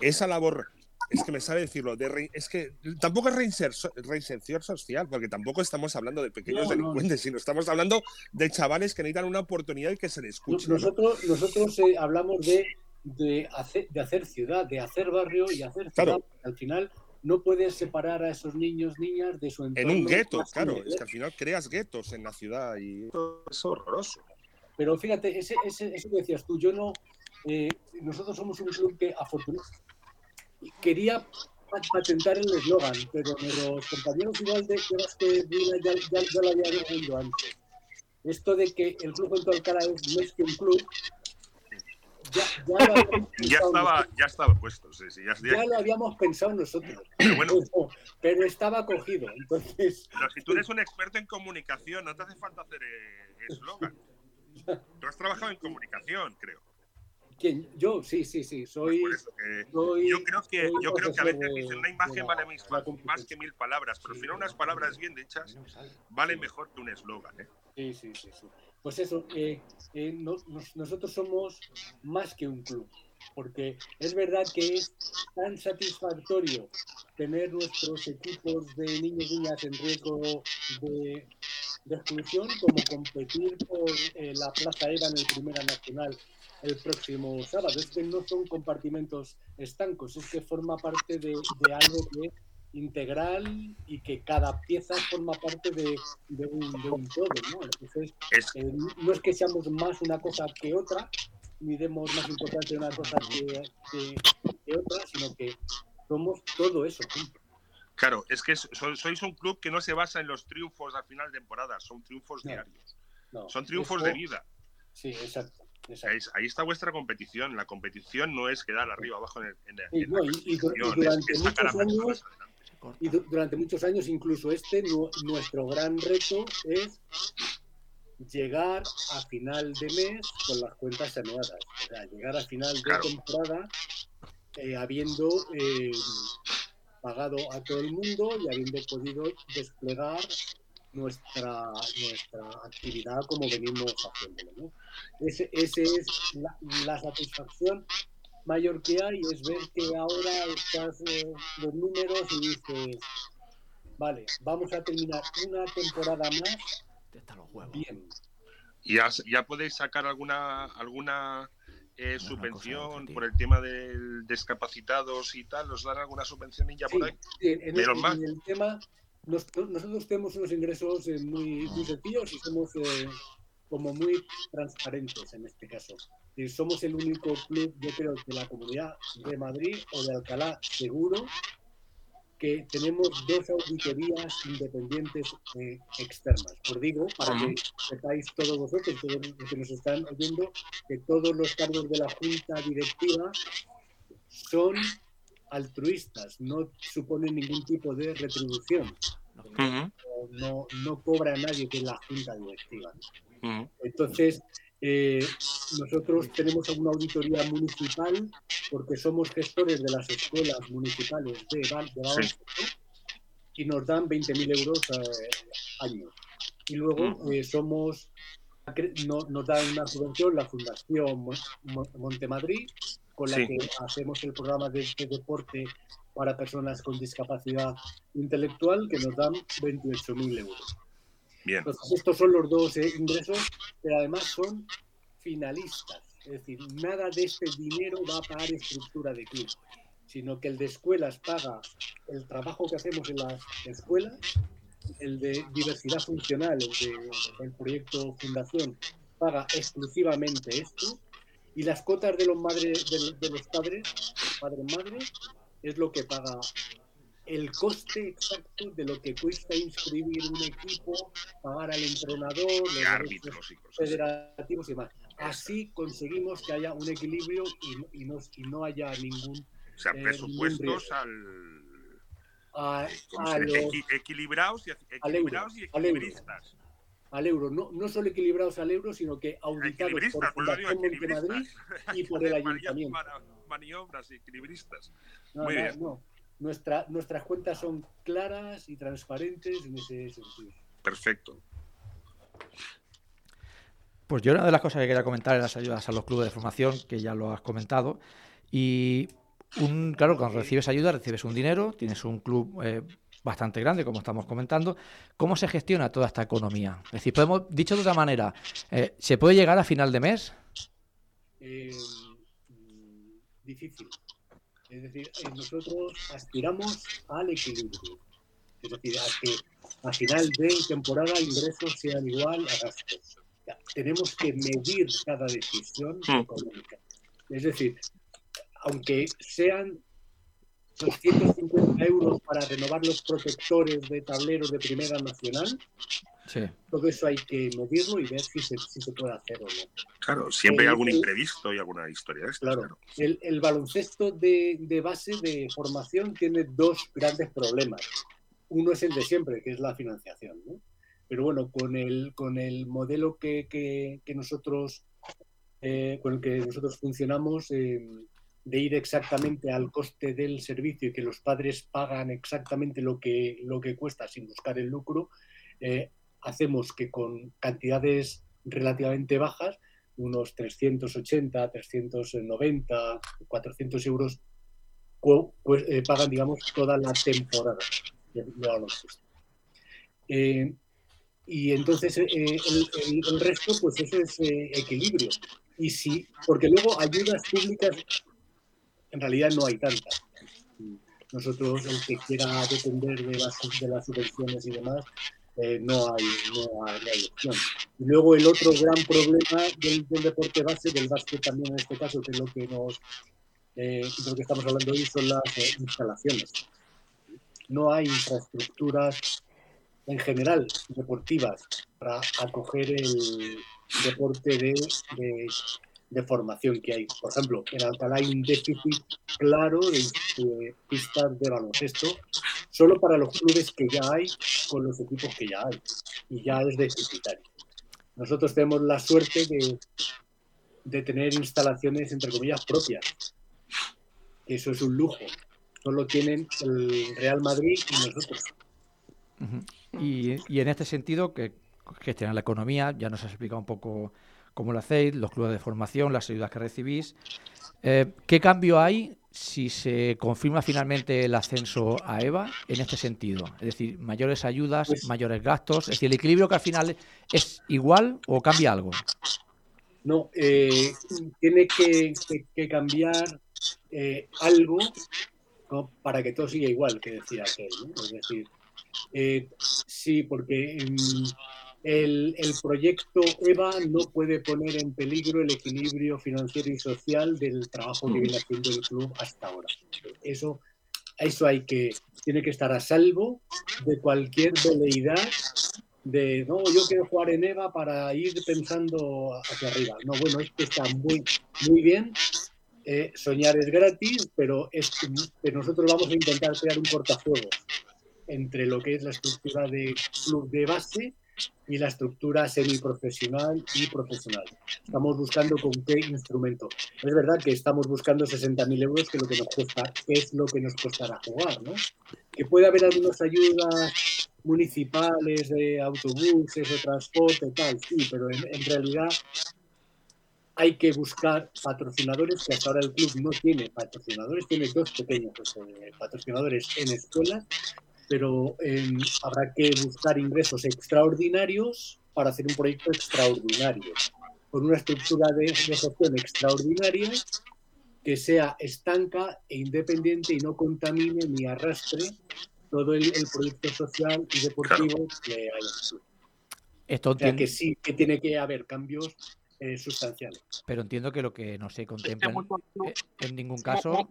esa labor, es que me sabe decirlo, de re- es que tampoco es reinser- reinserción social, porque tampoco estamos hablando de pequeños No, no. delincuentes, sino estamos hablando de chavales que necesitan una oportunidad y que se les escuche. ¿no? Nosotros, nosotros eh, hablamos de, de, hacer, de hacer ciudad, de hacer barrio y hacer ciudad. Claro. Al final no puedes separar a esos niños, niñas de su En entorno. un gueto, claro, es que al final creas guetos en la ciudad y eso es horroroso. Pero fíjate, ese, ese, eso que decías tú, yo no. eh, nosotros somos un club que afortunadamente quería pa- patentar el eslogan, pero los compañeros igual de que Vila ya, ya, ya lo habían oído antes. Esto de que el club Puerto Alcalá es más que un club, ya, ya lo Ya estaba, ya estaba puesto, sí, sí, ya, lo habíamos pensado nosotros, pero bueno, pero, pero estaba cogido. Entonces, pero si tú eres un experto en comunicación, no te hace falta hacer eh, eslogan. Tú has trabajado en comunicación, creo. ¿Quién? Yo, sí, sí, sí, soy. Que yo creo que, soy yo creo que a veces dicen una imagen vale mis- más, que mil palabras, pero al final unas palabras bien hechas valen mejor que un eslogan. ¿eh? Sí, sí, sí, sí. Pues eso, eh, eh, no- nos- nosotros somos más que un club, porque es verdad que es tan satisfactorio tener nuestros equipos de niños y niñas en riesgo de, de exclusión como competir por eh, la Plaza EVA en el Primera Nacional el próximo sábado. Es que no son compartimentos estancos, es que forma parte de, de algo que es integral y que cada pieza forma parte de, de un, de un todo, ¿no? Entonces, Es, eh, no es que seamos más una cosa que otra, ni demos más importancia a una cosa que, que- que otra, sino que somos todo eso. claro, es que so- sois un club que no se basa en los triunfos al final de temporada, son triunfos No. diarios, No, son triunfos eso- de vida. Sí, exacto. Ahí, está vuestra competición. La competición no es quedar arriba abajo en, el, y, durante muchos años, y durante muchos años, incluso este, nuestro gran reto es llegar a final de mes con las cuentas saneadas. O sea, llegar a final de temporada eh, habiendo eh, pagado a todo el mundo y habiendo podido desplegar nuestra, nuestra actividad como venimos haciéndolo. ¿no? Ese, ese es la, satisfacción mayor que hay, es ver que ahora estás eh, los números y dices, vale, vamos a terminar una temporada más. Bien. ¿Y ya podéis sacar alguna alguna eh, subvención por el tema de discapacitados y tal? ¿Os dan alguna subvención y ya por ahí? en, el, tema, nosotros tenemos unos ingresos eh, muy, muy sencillos y somos eh, como muy transparentes en este caso. Y somos el único club, yo creo, de la comunidad de Madrid o de Alcalá seguro que tenemos dos auditorías independientes eh, externas. Por digo, para que sepáis todos vosotros, todos los que nos están oyendo, que todos los cargos de la Junta Directiva son altruistas, no suponen ningún tipo de retribución. no, no, cobra a nadie que la Junta Directiva. Entonces, eh, nosotros tenemos una auditoría municipal porque somos gestores de las escuelas municipales de, de y nos dan 20.000 euros eh, año. Y luego eh, somos, no, nos dan una subvención la Fundación Montemadrid, con la que hacemos el programa de, deporte para personas con discapacidad intelectual, que nos dan 28.000 euros. Entonces, estos son los dos eh, ingresos, pero además son finalistas. Es decir, nada de este dinero va a pagar estructura de club, sino que el de escuelas paga el trabajo que hacemos en las escuelas, el de diversidad funcional, el de proyecto Fundación, paga exclusivamente esto, y las cotas de los, madres, de, los padres, padres-madres, es lo que paga el coste exacto de lo que cuesta inscribir un equipo, pagar al entrenador, los árbitros federativos y demás. Así conseguimos que haya un equilibrio y, no, y no, haya ningún. O sea, eh, presupuestos al. A, equilibrados, y, equilibrados y equilibristas. Al euro, no, no solo equilibrados al euro, sino que auditados por Fundación Madrid y por el ayuntamiento. Maniobras equilibristas. Muy bien. No nuestras cuentas son claras y transparentes en ese sentido. Perfecto. Pues yo una de las cosas que quería comentar es las ayudas a los clubes de formación, que ya lo has comentado. Y un, claro, cuando recibes ayuda, recibes un dinero, tienes un club eh, bastante grande, como estamos comentando. ¿Cómo se gestiona toda esta economía? Es decir, podemos, dicho de otra manera, eh, ¿se puede llegar a final de mes? Eh, difícil. Es decir, eh, nosotros aspiramos al equilibrio. Es decir, a que a final de temporada ingresos sean igual a gastos. tenemos que medir cada decisión hmm. económica. Es decir, aunque sean 250 euros para renovar los protectores de tableros de Primera Nacional, todo eso hay que medirlo y ver si se, si se puede hacer o no. Claro, siempre hay algún imprevisto y alguna historia. claro, El, el, baloncesto de, de, base de formación tiene dos grandes problemas. Uno es el de siempre, que es la financiación. ¿no? Pero bueno, con el, con el modelo que, que, que nosotros, eh, con el que nosotros funcionamos, eh, de ir exactamente al coste del servicio y que los padres pagan exactamente lo que, lo que cuesta sin buscar el lucro, eh, hacemos que con cantidades relativamente bajas, unos 380, 390, 400 euros, pues, eh, pagan, digamos, toda la temporada eh, y entonces eh, el, resto, pues eso es equilibrio. Y sí, porque luego ayudas públicas, en realidad no hay tantas. Nosotros, el que quiera depender de las, de las subvenciones y demás, eh, no, hay, no, hay, opción. Y luego el otro gran problema del, deporte base, del básquet también en este caso, que es lo que nos eh, lo que estamos hablando hoy, son las eh, instalaciones. No hay infraestructuras en general deportivas para acoger el deporte de, de formación que hay. Por ejemplo, en Alcalá hay un déficit claro de, pistas de baloncesto, solo para los clubes que ya hay, con los equipos que ya hay, y ya es deficitario. Nosotros tenemos la suerte de, de tener instalaciones, entre comillas, propias. Eso es un lujo. Solo tienen el Real Madrid y nosotros. y, y, en este sentido, que gestionar la economía, ya nos has explicado un poco cómo lo hacéis, los clubes de formación, las ayudas que recibís. Eh, ¿Qué cambio hay si se confirma finalmente el ascenso a EVA en este sentido? Es decir, mayores ayudas, pues mayores gastos. Es decir, el equilibrio que al final es igual o cambia algo. No, eh, tiene que, cambiar eh, algo para que todo siga igual, que decía aquel. Es decir, sí, porque el, proyecto EVA no puede poner en peligro el equilibrio financiero y social del trabajo que viene haciendo el club hasta ahora. Eso, eso hay que, tiene que estar a salvo de cualquier veleidad de, no, yo quiero jugar en EVA para ir pensando hacia arriba. No, bueno, es que está muy, muy bien. Eh, soñar es gratis, pero, es, que nosotros vamos a intentar crear un portafuegos entre lo que es la estructura de club de base y la estructura semiprofesional y profesional. Estamos buscando con qué instrumento. Es verdad que estamos buscando 60.000 euros, que, lo que nos cuesta, es lo que nos costará jugar, ¿no? Que puede haber algunas ayudas municipales de autobuses o transporte, tal, sí, pero en, realidad hay que buscar patrocinadores, que hasta ahora el club no tiene patrocinadores, tiene dos pequeños eh, patrocinadores en escuelas pero em, habrá que buscar ingresos extraordinarios para hacer un proyecto extraordinario, con una estructura de, gestión extraordinaria que sea estanca e independiente y no contamine ni arrastre todo el, proyecto social y deportivo que hay Esto o sea, que sí que tiene que haber cambios eh, sustanciales. Pero entiendo que lo que no se contempla en, en ningún caso.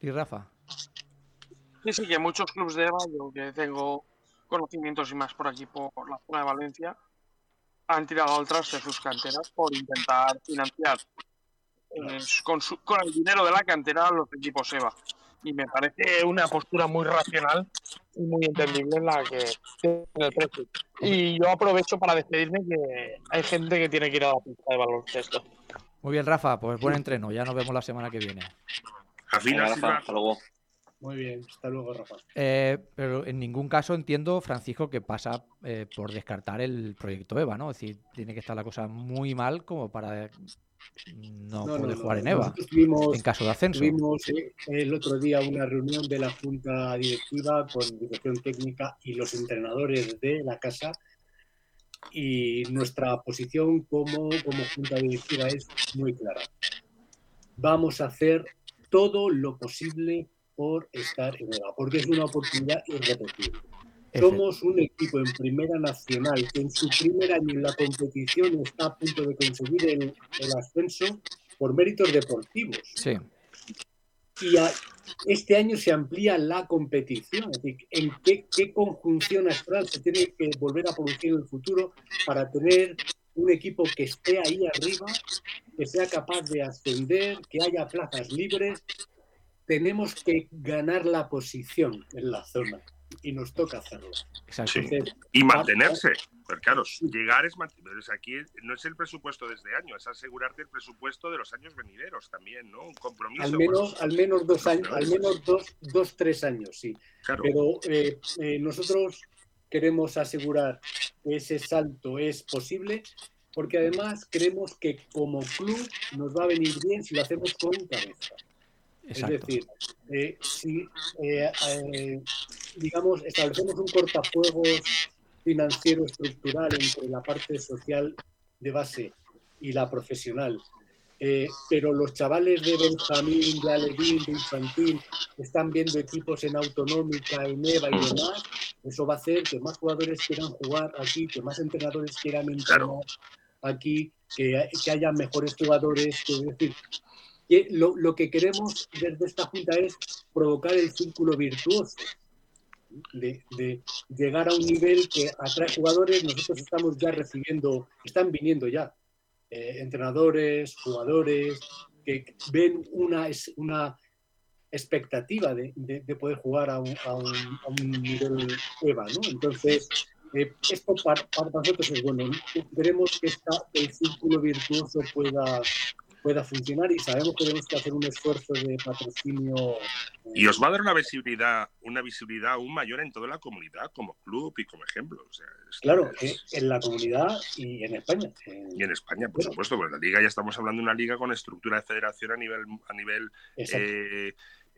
¿Y Rafa? Sí, sí, que muchos clubes de EVA, yo que tengo conocimientos y más por aquí, por la zona de Valencia, han tirado al traste sus canteras por intentar financiar eh, con, con el dinero de la cantera los equipos EVA. Y me parece una postura muy racional y muy entendible en la que tiene el precio. Y yo aprovecho para despedirme que hay gente que tiene que ir a la pista de baloncesto. Muy bien, Rafa, pues buen entreno. Ya nos vemos la semana que viene. Rafa, hasta luego. Muy bien, hasta luego, Rafa. Eh, pero en ningún caso entiendo, Francisco, que pasa eh, por descartar el proyecto EVA, ¿no? Es decir, tiene que estar la cosa muy mal como para no, poder jugar en EVA en caso de ascenso. Tuvimos eh, el otro día una reunión de la Junta Directiva con dirección técnica y los entrenadores de la casa y nuestra posición como, como Junta Directiva es muy clara. Vamos a hacer todo lo posible por estar en EVA, porque es una oportunidad irrepetible. Somos un equipo en Primera Nacional que en su primer año en la competición está a punto de conseguir el, ascenso por méritos deportivos. Sí. Y este año se amplía la competición. Es decir, ¿en qué, qué conjunción astral se tiene que volver a producir en el futuro para tener un equipo que esté ahí arriba, que sea capaz de ascender, que haya plazas libres tenemos que ganar la posición en la zona y nos toca hacerlo. y mantenerse. Pero claro, llegar es mantenerse. Aquí no es el presupuesto de este año, es asegurarte el presupuesto de los años venideros también, ¿no? Un compromiso. Al menos, al menos dos años, al menos dos, dos, tres años, sí. Pero eh, eh, nosotros queremos asegurar que ese salto es posible porque además creemos que como club nos va a venir bien si lo hacemos con cabeza. Es decir, eh, si, eh, eh, digamos, establecemos un cortafuegos financiero estructural entre la parte social de base y la profesional, pero los chavales de Benjamín, de Alevín, de Infantil, están viendo equipos en autonómica, en EVA y demás, eso va a hacer que más jugadores quieran jugar aquí, que más entrenadores quieran entrenar aquí, que, que haya mejores jugadores, que, es decir, lo, lo, que queremos desde esta Junta es provocar el círculo virtuoso. De, de, llegar a un nivel que atrae jugadores, nosotros estamos ya recibiendo, están viniendo ya entrenadores, jugadores, que ven una, una expectativa de, poder jugar a un, nivel EVA. Entonces, eh, esto para, nosotros es bueno. Queremos que el círculo virtuoso pueda, pueda funcionar y sabemos que tenemos que hacer un esfuerzo de patrocinio. Y os va a dar una visibilidad, una visibilidad aún mayor en toda la comunidad, como club y como ejemplo. claro, eh, en la comunidad y en España. Y en España, por supuesto, porque la liga ya estamos hablando de una liga con estructura de federación a nivel, a nivel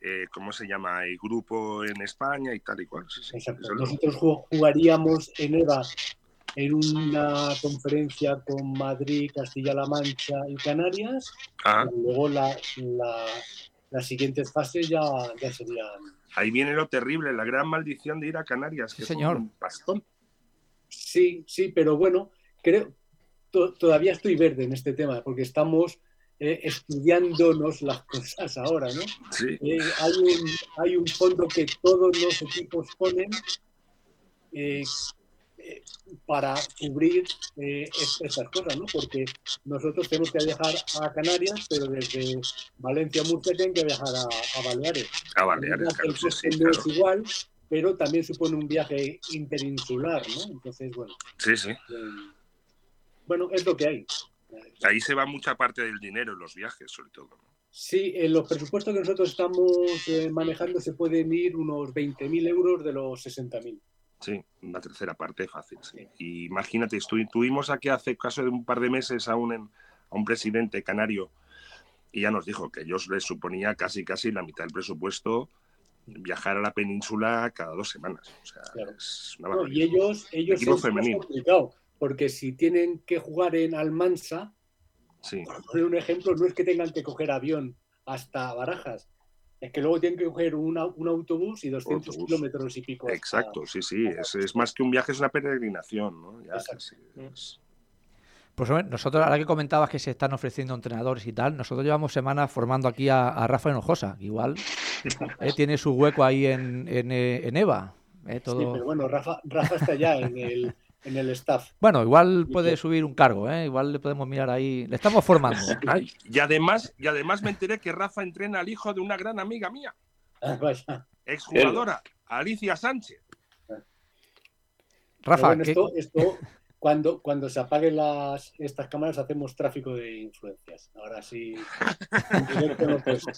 eh, ¿cómo se llama? El grupo en España y tal y cual. Nosotros jugaríamos en EVA en una conferencia con Madrid, Castilla-La Mancha y Canarias. Y luego la, las siguientes fases ya, ya serían. Ahí viene lo terrible, la gran maldición de ir a Canarias, que señor. un bastón. Sí, sí, pero bueno, creo, todavía estoy verde en este tema, porque estamos eh, estudiándonos las cosas ahora, ¿no? Sí. Eh, hay, un, hay un fondo que todos los equipos ponen eh, para cubrir estas cosas, ¿no? Porque nosotros tenemos que viajar a Canarias, pero desde Valencia a Murcia tienen que viajar a, Baleares. A Baleares, claro, es igual, pero también supone un viaje interinsular, ¿no? Entonces, bueno. Sí, sí. bueno, es lo que hay. Ahí se va mucha parte del dinero en los viajes, sobre todo. Sí, en los presupuestos que nosotros estamos eh, manejando se pueden ir unos 20.000 euros de los 60.000. Sí, una tercera parte fácil. Y imagínate, estuvimos aquí hace caso de un par de meses a un, a un presidente canario y ya nos dijo que ellos les suponía casi casi la mitad del presupuesto viajar a la península cada dos semanas. O sea, es una y ellos, ellos equipo femenino porque si tienen que jugar en Almansa, por poner un ejemplo, no es que tengan que coger avión hasta Barajas, es que luego tienen que coger un autobús y 200 kilómetros y pico. Exacto, sí, sí, es, más que un viaje, es una peregrinación, ¿no? Pues nosotros, ahora que comentabas que se están ofreciendo entrenadores y tal, nosotros llevamos semanas formando aquí a, Rafa Enojosa, igual eh, tiene su hueco ahí en, en, eh, EVA. Eh, todo... Sí, pero bueno, Rafa, Rafa está ya en el, en el staff. Bueno, igual puede subir un cargo, ¿eh? igual le podemos mirar ahí. Le estamos formando. y además, y además me enteré que Rafa entrena al hijo de una gran amiga mía. Ah, Exjugadora, Alicia Sánchez. Rafa, esto, esto, cuando, cuando se apaguen las, estas cámaras hacemos tráfico de influencias. Ahora sí.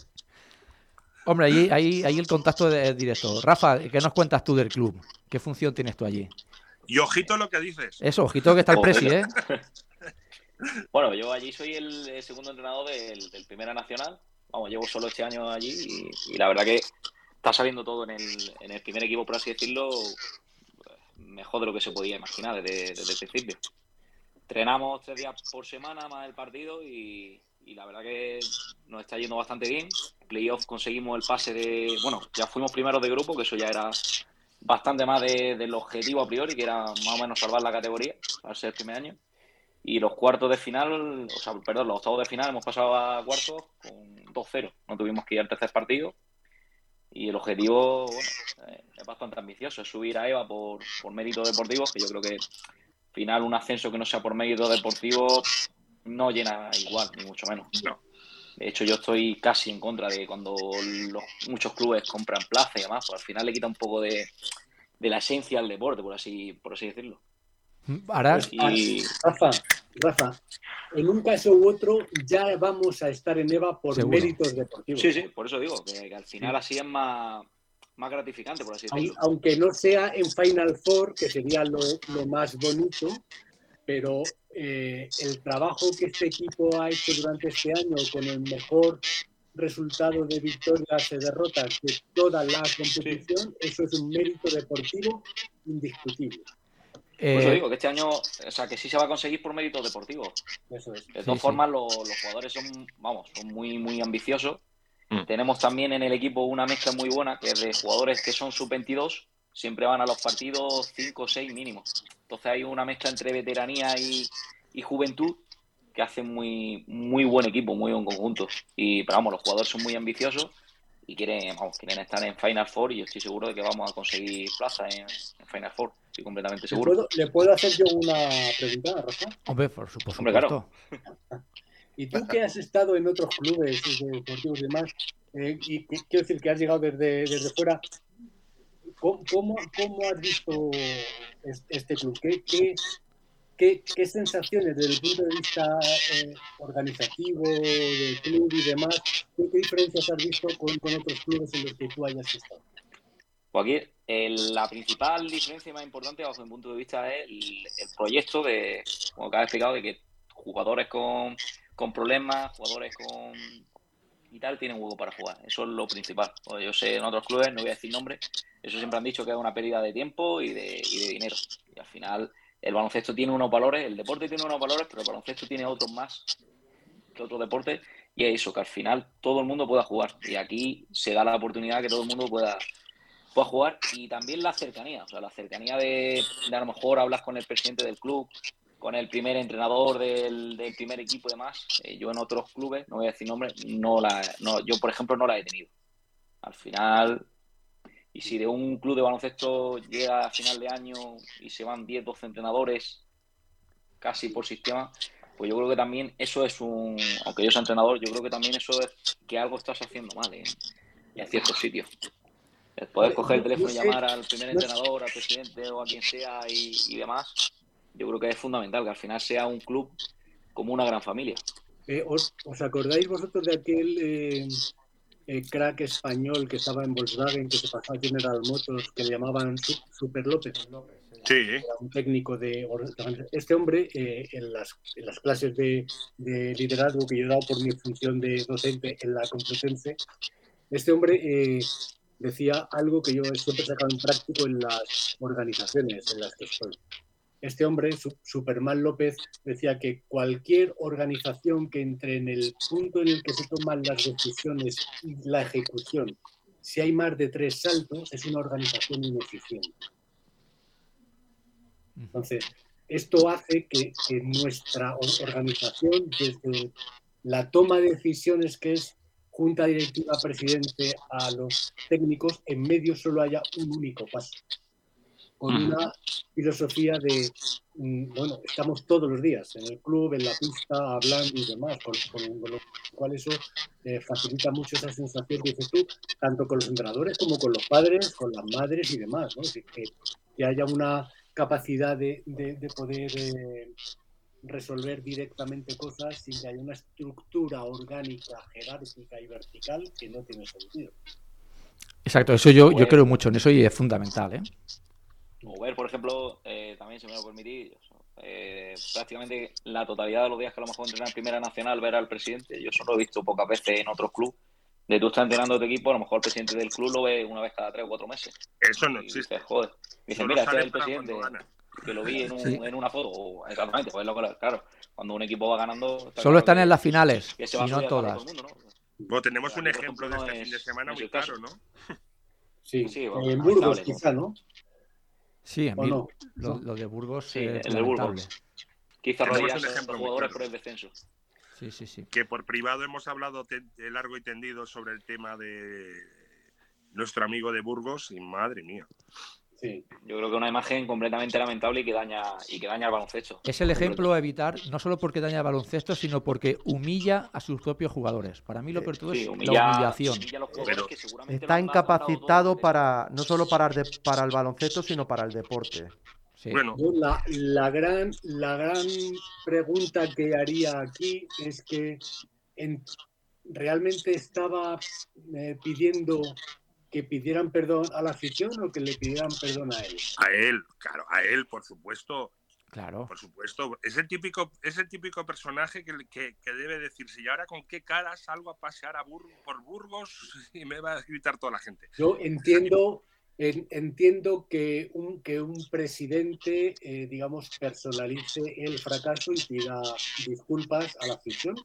Hombre, ahí, ahí, ahí el contacto de directo. Rafa, ¿qué nos cuentas tú del club? ¿Qué función tienes tú allí? Y ojito lo que dices. Eso, ojito que está el presi, ¿eh? bueno, yo allí soy el segundo entrenador del, Primera Nacional. Vamos, llevo solo este año allí y, la verdad que está saliendo todo en el, primer equipo, por así decirlo, mejor de lo que se podía imaginar desde, el principio. Entrenamos tres días por semana más el partido y, la verdad que nos está yendo bastante bien. Playoff conseguimos el pase de. Bueno, ya fuimos primeros de grupo, que eso ya era bastante más del objetivo a priori, que era más o menos salvar la categoría al ser el primer año. Y los cuartos de final, o sea, perdón, los octavos de final hemos pasado a cuartos con 2-0. No tuvimos que ir al tercer partido. Y el objetivo, bueno, eh, es bastante ambicioso, es subir a EVA por, por méritos deportivos, que yo creo que al final un ascenso que no sea por méritos deportivos no llena igual, ni mucho menos. No. De hecho, yo estoy casi en contra de cuando los, muchos clubes compran plaza y demás, pues al final le quita un poco de, la esencia al deporte, por así, por así decirlo. Ahora, Rafa, Rafa, en un caso u otro ya vamos a estar en EVA por méritos deportivos. Sí, sí, por eso digo, que, al final así es más, más gratificante, por así decirlo. Aunque no sea en Final Four, que sería lo, lo más bonito, pero eh, el trabajo que este equipo ha hecho durante este año con el mejor resultado de victorias y derrotas de toda la competición, eso es un mérito deportivo indiscutible. Por eso eh, digo que este año, o sea, que sí se va a conseguir por mérito deportivo. Eso es. De todas formas, los, jugadores son, vamos, son muy, muy ambiciosos. Mm. Tenemos también en el equipo una mezcla muy buena, que es de jugadores que son sub-22, siempre van a los partidos 5 o 6 mínimos. Entonces hay una mezcla entre veteranía y, juventud que hace muy, muy buen equipo, muy buen conjunto. Y pero vamos, los jugadores son muy ambiciosos y quieren, vamos, quieren estar en Final Four y yo estoy seguro de que vamos a conseguir plaza en, Final Four. estoy completamente ¿Le seguro. puedo, le puedo hacer yo una pregunta, Rafa? Hombre, por, su- por Hombre, supuesto. claro. Y tú que has estado en otros clubes eh, deportivos y demás, eh, y que- quiero decir que has llegado desde, desde fuera, ¿cómo, cómo, has visto es- este club? ¿Qué, qué, qué, sensaciones desde el punto de vista eh, organizativo, del club y demás, qué, diferencias has visto con, con otros clubes en los que tú hayas estado? Aquí el- la principal diferencia más importante, bajo mi punto de vista, es el, proyecto de, como has explicado, de que jugadores con, con problemas, jugadores con y tal, tienen hueco para jugar. Eso es lo principal. Yo sé en otros clubes, no voy a decir nombres, eso siempre han dicho que es una pérdida de tiempo y de, y de dinero. Y al final, el baloncesto tiene unos valores, el deporte tiene unos valores, pero el baloncesto tiene otros más que otros deportes. Y es eso, que al final todo el mundo pueda jugar. Y aquí se da la oportunidad que todo el mundo pueda, pueda jugar y también la cercanía, o sea, la cercanía de, de a lo mejor hablas con el presidente del club, con el primer entrenador del, del primer equipo y demás. Eh, yo en otros clubes, no voy a decir nombres, no la, no, yo por ejemplo no la he tenido. Al final, y si de un club de baloncesto llega a final de año y se van 10, 12 entrenadores casi por sistema, pues yo creo que también eso es un, aunque yo sea entrenador, yo creo que también eso es que algo estás haciendo mal en, en ciertos sitios. El poder coger el teléfono y llamar al primer entrenador, al presidente o a quien sea y, y demás, yo creo que es fundamental que al final sea un club como una gran familia. Eh, ¿os, os acordáis vosotros de aquel eh, eh, crack español que estaba en Volkswagen, que se pasó a General Motors, que le llamaban Su- Super López? Sí, Era un técnico de... Este hombre, eh, en, las, en las clases de, de liderazgo que yo he dado por mi función de docente en la Complutense, este hombre eh, decía algo que yo siempre he sacado en práctico en las organizaciones en las que estoy. Este hombre, Su- Superman López, decía que cualquier organización que entre en el punto en el que se toman las decisiones y la ejecución, si hay más de tres saltos, es una organización ineficiente. Entonces, esto hace que, que nuestra or- organización, desde la toma de decisiones que es junta directiva, presidente, a los técnicos, en medio solo haya un único paso. Con Ujú. una filosofía de, mm, bueno, estamos todos los días en el club, en la pista, hablando y demás, con, con- con lo cual eso eh, facilita mucho esa sensación que dices tú, tanto con los entrenadores como con los padres, con las madres y demás, ¿no? Decir, que, que haya una capacidad de, de- de poder eh, resolver directamente cosas sin que haya una estructura orgánica, jerárquica y vertical que no tiene sentido. Exacto, eso yo, yo Pues- creo mucho en eso y es fundamental, ¿eh? O ver, por ejemplo, eh, también se me lo permití, eh, prácticamente la totalidad de los días que a lo mejor entrenar en Primera Nacional, ver al presidente, yo eso lo he visto pocas veces en otros clubes. De tú estás entrenando tu equipo, a lo mejor el presidente del club lo ve una vez cada tres o cuatro meses. eso no Y existe. dices, joder. Dices, Solo mira, este es el presidente, que lo vi en, un- Sí. en una foto. o- exactamente, pues es lo que- claro. Cuando un equipo va ganando. está Solo claro están que- en las finales que se y va a no a todas. todo mundo, ¿no? Bueno, tenemos un ejemplo de este fin de semana muy claro, ¿no? Sí, Sí, bueno, en Burgos quizá, ¿no? Sí, a ¿O mí no? lo, lo de Burgos Sí, es el de Burgos. Quizá Tenemos rodillas ejemplo jugadores claro. por el descenso. Sí, sí, sí. que por privado hemos hablado largo y tendido sobre el tema de nuestro amigo de Burgos y madre mía. Sí. Yo creo que una imagen completamente lamentable y que daña y que daña al baloncesto. Es el ejemplo a evitar, no solo porque daña el baloncesto, sino porque humilla a sus propios jugadores. Para mí lo peor de todo Sí, es humilla- la humillación. Está incapacitado para no solo para, el de- para el baloncesto, sino para el deporte. Sí. Bueno, Yo la, la gran, la gran pregunta que haría aquí es que en- realmente estaba eh, pidiendo que pidieran perdón a la afición o que le pidieran perdón a él. a él, claro, a él, por supuesto, Claro. por supuesto. Es el típico, es el típico personaje que, que, que debe decirse, ¿y ahora con qué cara salgo a pasear a Bur- por Burgos y me va a gritar toda la gente? Yo entiendo, en- entiendo que un, que un presidente, eh, digamos, personalice el fracaso y pida disculpas a la afición,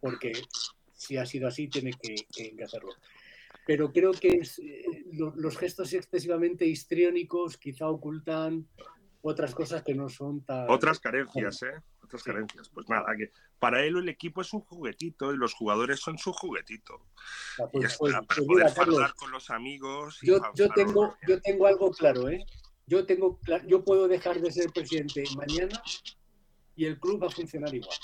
porque si ha sido así, tiene que, que- que hacerlo. Pero creo que es, eh, lo- los gestos excesivamente histriónicos quizá ocultan otras cosas que no son tan... Otras carencias, ¿eh? Otras carencias. Pues nada, que para él el equipo es un juguetito y los jugadores son su juguetito. Ah, Y pues- ya está, pues- para pues poder mira, Carlos, con los amigos. y yo, yo tengo, yo tengo algo claro, ¿eh? yo tengo yo puedo dejar de ser presidente mañana y el club va a funcionar igual.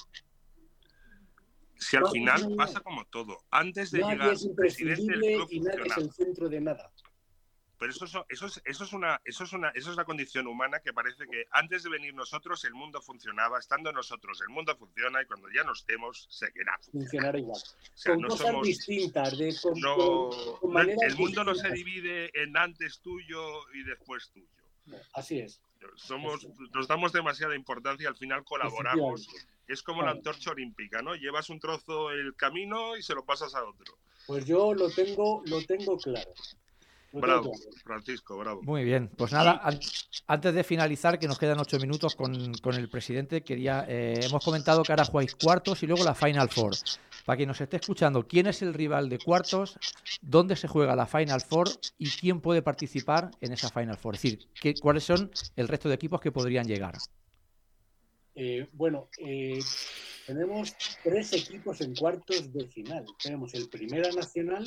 Si al final pasa como todo, antes de llegar es imprescindible y nadie es el centro de nada. Pero eso, eso, eso, es, eso, es una, eso, es una, eso es la condición humana que parece que antes de venir nosotros el mundo funcionaba, estando nosotros el mundo funciona y cuando ya no estemos seguirá. Funcionará igual. con cosas distintas, de, El mundo no se divide en antes tuyo y después tuyo. así es. Somos, nos damos demasiada importancia, al final colaboramos. Es como la antorcha olímpica, ¿no? Llevas un trozo el camino y se lo pasas a otro. Pues yo lo tengo, lo tengo claro. Bravo, Francisco, bravo. Muy bien, pues nada, antes de finalizar, que nos quedan ocho minutos con, el presidente, quería, eh, hemos comentado que ahora jugáis cuartos y luego la Final Four. Para quien nos esté escuchando, ¿quién es el rival de cuartos? ¿Dónde se juega la Final Four? ¿Y quién puede participar en esa Final Four? Es decir, ¿qué, ¿cuáles son el resto de equipos que podrían llegar? Eh, bueno, eh, tenemos tres equipos en cuartos de final. Tenemos el Primera Nacional,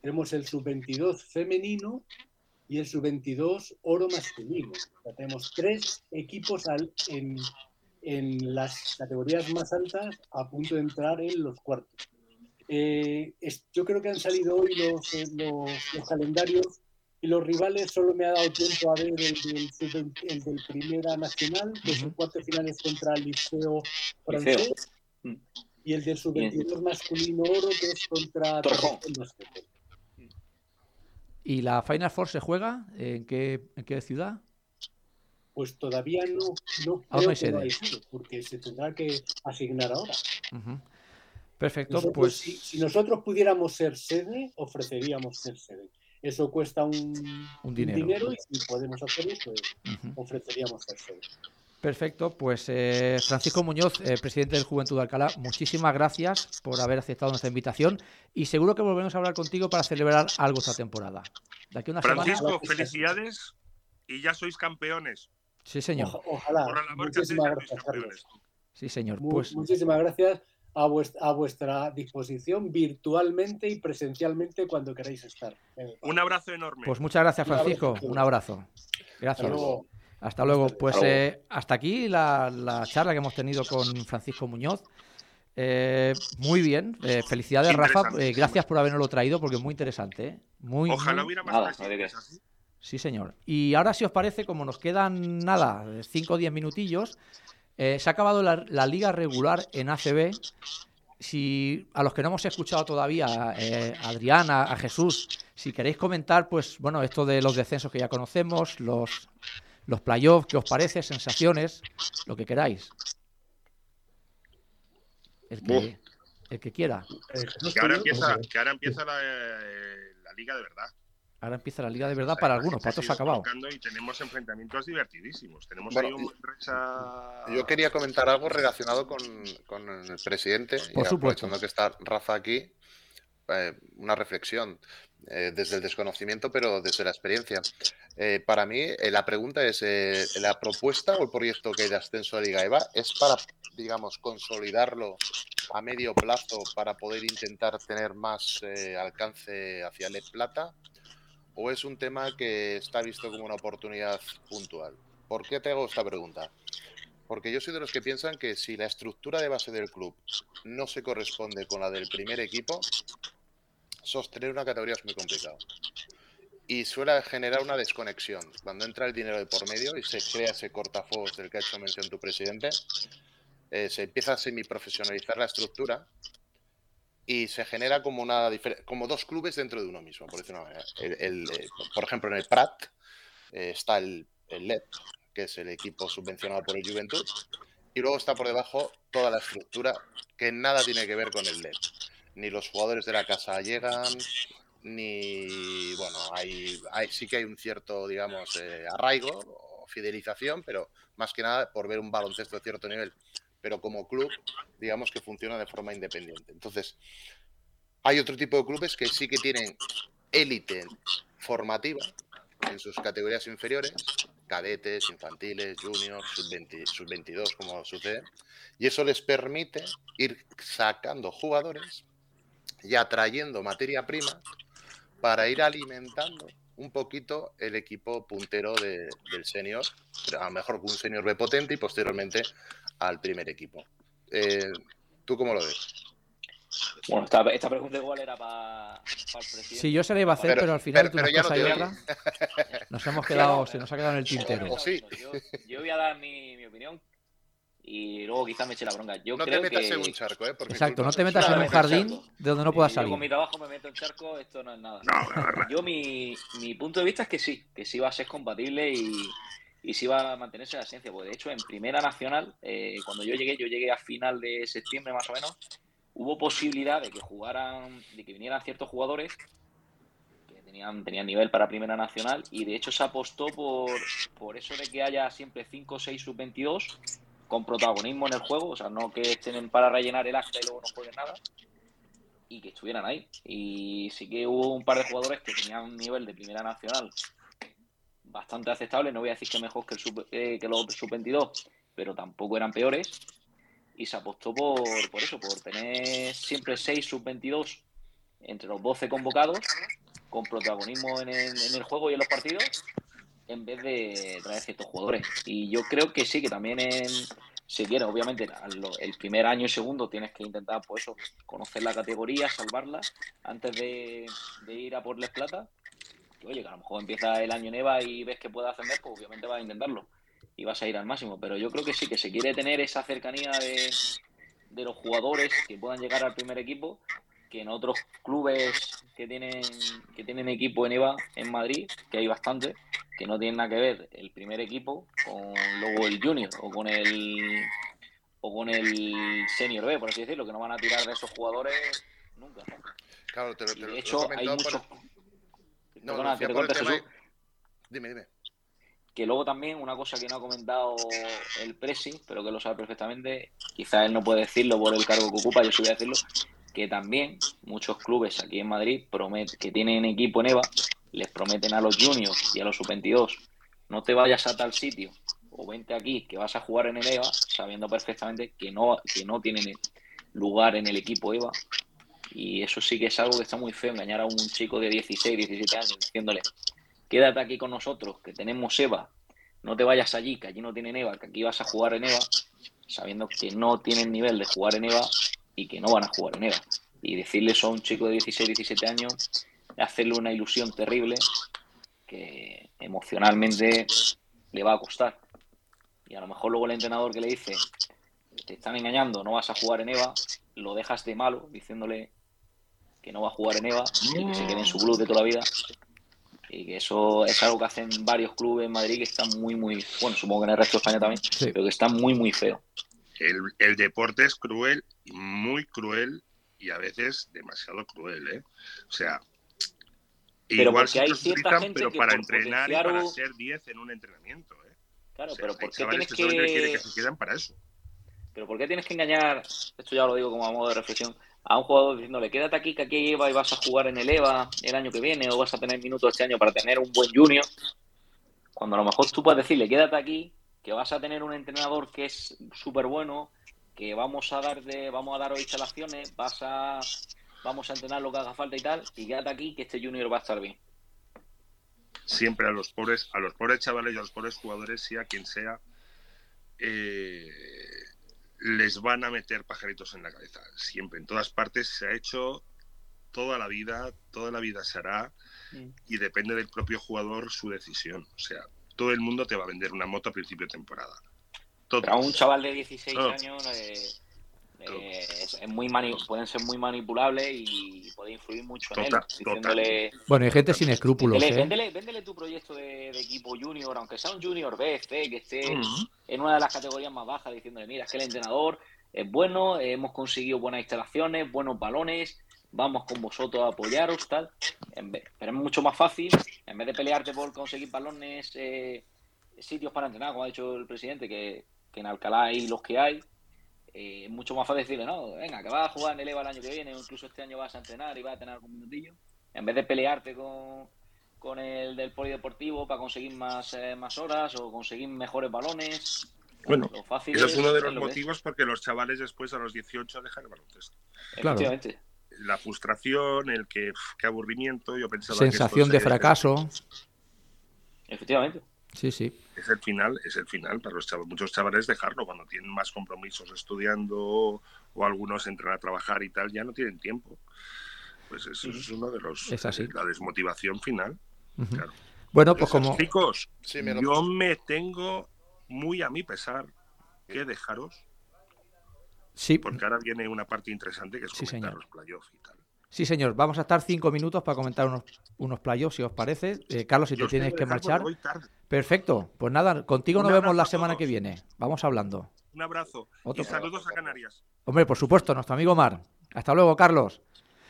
tenemos el sub-22 femenino y el sub-22 oro masculino. tenemos tres equipos en, las categorías más altas a punto de entrar en los cuartos. Eh, yo creo que han salido hoy los, eh, los, calendarios y los rivales solo me ha dado tiempo a ver el del, el Primera Nacional, que son cuatro finales contra el Liceo francés, y el del sub-22 masculino oro, que es contra Torrejón. ¿Y la Final Four se juega? ¿En qué, en qué ciudad? Pues todavía no, no creo que porque se tendrá que asignar ahora. Perfecto, pues... Si, nosotros pudiéramos ser sede, ofreceríamos ser sede. Eso cuesta un, dinero. y si podemos hacer eso, ofreceríamos ser sede. Perfecto, pues eh, Francisco Muñoz, eh, presidente del Juventud de Alcalá, muchísimas gracias por haber aceptado nuestra invitación y seguro que volveremos a hablar contigo para celebrar algo esta temporada. De aquí una Francisco, felicidades y ya sois campeones. Sí, señor. ojalá. Muchísimas gracias, Carlos. Sí, señor. Pues... Muchísimas gracias a vuestra, a vuestra disposición virtualmente y presencialmente cuando queráis estar. Un abrazo enorme. Pues muchas gracias, Francisco. Un abrazo. Gracias. Hasta luego. Pues eh, hasta aquí la, charla que hemos tenido con Francisco Muñoz. Eh, muy bien, eh, felicidades Rafa, gracias por habernoslo traído porque es muy interesante. Muy, Ojalá hubiera más Sí, señor. Y ahora, si os parece, como nos quedan nada, 5 o 10 minutillos, se ha acabado la, la, liga regular en ACB. Si a los que no hemos escuchado todavía, a Adriana, a Jesús, si queréis comentar, pues bueno, esto de los descensos que ya conocemos, los los playoffs, ¿qué os parece? Sensaciones, lo que queráis. El que, el que quiera. Que ahora empieza, que ahora empieza la, la, liga de verdad. Ahora empieza la liga de verdad para algunos, para otros acabado. Y tenemos enfrentamientos divertidísimos. Tenemos ahí un Yo quería comentar algo relacionado con, con el presidente. Por y supuesto. que está Rafa aquí, eh, una reflexión. Eh, desde el desconocimiento, pero desde la experiencia. Eh, para mí, eh, la pregunta es, ¿la propuesta o el proyecto que hay de ascenso a Liga EVA es para, digamos, consolidarlo a medio plazo para poder intentar tener más alcance hacia LED Plata? ¿O es un tema que está visto como una oportunidad puntual? ¿Por qué te hago esta pregunta? Porque yo soy de los que piensan que si la estructura de base del club no se corresponde con la del primer equipo, sostener una categoría es muy complicado. Y suele generar una desconexión. Cuando entra el dinero de por medio y se crea ese cortafuegos del que ha hecho mención tu presidente, eh, se empieza a semiprofesionalizar la estructura y se genera como una como dos clubes dentro de uno mismo, por decirlo manera. El, eh, por ejemplo, en el Prat eh, está el, el LED, que es el equipo subvencionado por el Juventud, y luego está por debajo toda la estructura que nada tiene que ver con el LED ni los jugadores de la casa llegan, ni, bueno, hay, hay sí que hay un cierto, digamos, eh, arraigo o fidelización, pero más que nada por ver un baloncesto de cierto nivel. Pero como club, digamos que funciona de forma independiente. Entonces, hay otro tipo de clubes que sí que tienen élite formativa en sus categorías inferiores, cadetes, infantiles, juniors, sub-22, como sucede, y eso les permite ir sacando jugadores y atrayendo materia prima para ir alimentando un poquito el equipo puntero del senior, a lo mejor un senior B potente y posteriormente al primer equipo. Eh, ¿Tú cómo lo ves? Bueno, esta, esta pregunta igual era para el presidente. Sí, yo se la iba a hacer, pero, Pero- al final pero- pero cosa no doy. Nos hemos quedado, se nos ha quedado en el tintero. O sí. Yo, yo voy a dar mi, mi opinión y luego quizás me eche la bronca. Yo No te metas que... en un charco, ¿eh? Exacto, no te metas en un jardín de donde no puedas Yo salir. con mi trabajo me meto en charco, esto no es nada. No, Yo mi, mi punto de vista es que sí, que sí va a ser compatible y, y sí va a mantenerse la esencia. Porque de hecho en Primera Nacional, eh, cuando yo llegué, yo llegué a final de septiembre más o menos, hubo posibilidad de que jugaran, de que vinieran ciertos jugadores que tenían, tenían nivel para Primera Nacional y de hecho se apostó por, por eso de que haya siempre 5 o 6 sub-22 con protagonismo en el juego, o sea, no que estén para rellenar el acta y luego no jueguen nada y que estuvieran ahí. Y sí que hubo un par de jugadores que tenían un nivel de primera nacional bastante aceptable. No voy a decir que mejor que, el sub- eh, que los sub-22, pero tampoco eran peores. Y se apostó por, por eso, por tener siempre 6 sub-22 entre los 12 convocados, con protagonismo en el, en el juego y en los partidos, en vez de traer ciertos jugadores. Y yo creo que sí, que también en, si quieres, obviamente, el primer año y segundo tienes que intentar, pues eso, conocer la categoría, salvarla, antes de, de ir a por Les Plata. Que, oye, que a lo mejor empieza el año Neva y ves que puede ascender, pues obviamente vas a intentarlo y vas a ir al máximo. Pero yo creo que sí, que se quiere tener esa cercanía de, de los jugadores que puedan llegar al primer equipo, que en otros clubes que tienen, que tienen equipo en EVA en Madrid, que hay bastante, que no tienen nada que ver el primer equipo con luego el junior o con el o con el senior B, por así decirlo, que no van a tirar de esos jugadores nunca. Claro, te lo, Y te lo- de lo he hecho, hay muchos. por- No, Perdona, te por el tema Jesús. de- Dime, dime. Que luego también una cosa que no ha comentado el Presi, pero que lo sabe perfectamente, quizás él no puede decirlo por el cargo que ocupa, yo sí voy a decirlo, que también muchos clubes aquí en Madrid promet- que tienen equipo en EVA les prometen a los juniors y a los sub-22 no te vayas a tal sitio o vente aquí que vas a jugar en el EVA sabiendo perfectamente que no, que no tienen lugar en el equipo EVA y eso sí que es algo que está muy feo, engañar a un chico de 16, 17 años diciéndole quédate aquí con nosotros, que tenemos EVA, no te vayas allí, que allí no tienen EVA, que aquí vas a jugar en EVA, sabiendo que no tienen nivel de jugar en EVA y que no van a jugar en EVA. Y decirle eso a un chico de 16, 17 años, hacerle una ilusión terrible que emocionalmente le va a costar. Y a lo mejor luego el entrenador que le dice, te están engañando, no vas a jugar en EVA, lo dejas de malo, diciéndole que no va a jugar en EVA y que se quede en su club de toda la vida. Y que eso es algo que hacen varios clubes en Madrid que están muy, muy, bueno, supongo que en el resto de España también, Sí. pero que están muy, muy feo. El, el deporte es cruel, muy cruel y a veces demasiado cruel, ¿eh? O sea, Pero igual porque hay cierta utilizan, gente pero que para entrenar y para o- ser 10 en un entrenamiento, ¿eh? Claro, O sea, pero ¿por qué tienes que, que se quedan para eso. pero por qué tienes que engañar, esto ya lo digo como a modo de reflexión, a un jugador diciéndole, quédate aquí que aquí EVA y vas a jugar en el EVA el año que viene o vas a tener minutos este año para tener un buen junior, cuando a lo mejor tú puedes decirle, quédate aquí, que vas a tener un entrenador que es súper bueno, que vamos a dar de, vamos a dar instalaciones, vas a, vamos a entrenar lo que haga falta y tal, y quédate aquí que este junior va a estar bien. Siempre a los pobres, a los pobres chavales y a los pobres jugadores, sea quien sea, eh, les van a meter pajaritos en la cabeza. Siempre, en todas partes se ha hecho toda la vida, toda la vida se hará Mm. y depende del propio jugador su decisión. O sea, todo el mundo te va a vender una moto a principio de temporada. Todos. Pero a un chaval de 16 Oh. años eh, eh, es, es muy mani- pueden ser muy manipulables y puede influir mucho en él. Diciéndole, Bueno, hay gente sin escrúpulos, véndele, ¿eh? véndele- véndele tu proyecto de, de equipo junior, aunque sea un junior B, C, que esté en una de las categorías más bajas, diciéndole, mira, es que el entrenador es bueno, hemos conseguido buenas instalaciones, buenos balones, vamos con vosotros a apoyaros, tal. En vez- pero es mucho más fácil, en vez de pelearte por conseguir balones, eh, sitios para entrenar, como ha dicho el presidente, que, que en Alcalá hay los que hay, eh, es mucho más fácil decirle, no, venga, que vas a jugar en el EVA el año que viene, o incluso este año vas a entrenar y vas a tener algún minutillo, en vez de pelearte con, con el del polideportivo para conseguir más, eh, más horas o conseguir mejores balones. Bueno, Lo fácil Eso es uno de los lo que es. motivos porque los chavales después a los 18 dejan el baloncesto. Claro. Efectivamente. la frustración, el que qué aburrimiento, yo pensaba sensación de fracaso. Efectivamente. Sí, sí. Es el final, es el final para los chavales, muchos chavales dejarlo cuando tienen más compromisos estudiando o algunos entran a trabajar y tal, ya no tienen tiempo. Pues eso es uno de los Es así. la desmotivación final. Claro. Bueno, pues como Chicos, Sí, me yo me tengo muy a mi pesar que dejaros, sí, porque ahora viene una parte interesante que es Sí, comentar señor. los playoffs y tal. Sí, señor. Vamos a estar cinco minutos para comentar unos, unos playoffs, si os parece. Eh, Carlos, si Yo te tienes que marchar. voy tarde. Perfecto. Pues nada, contigo Un nos vemos la semana que viene. Vamos hablando. Un abrazo Otro. y saludos a Canarias. Hombre, por supuesto, nuestro amigo Mar. Hasta luego, Carlos.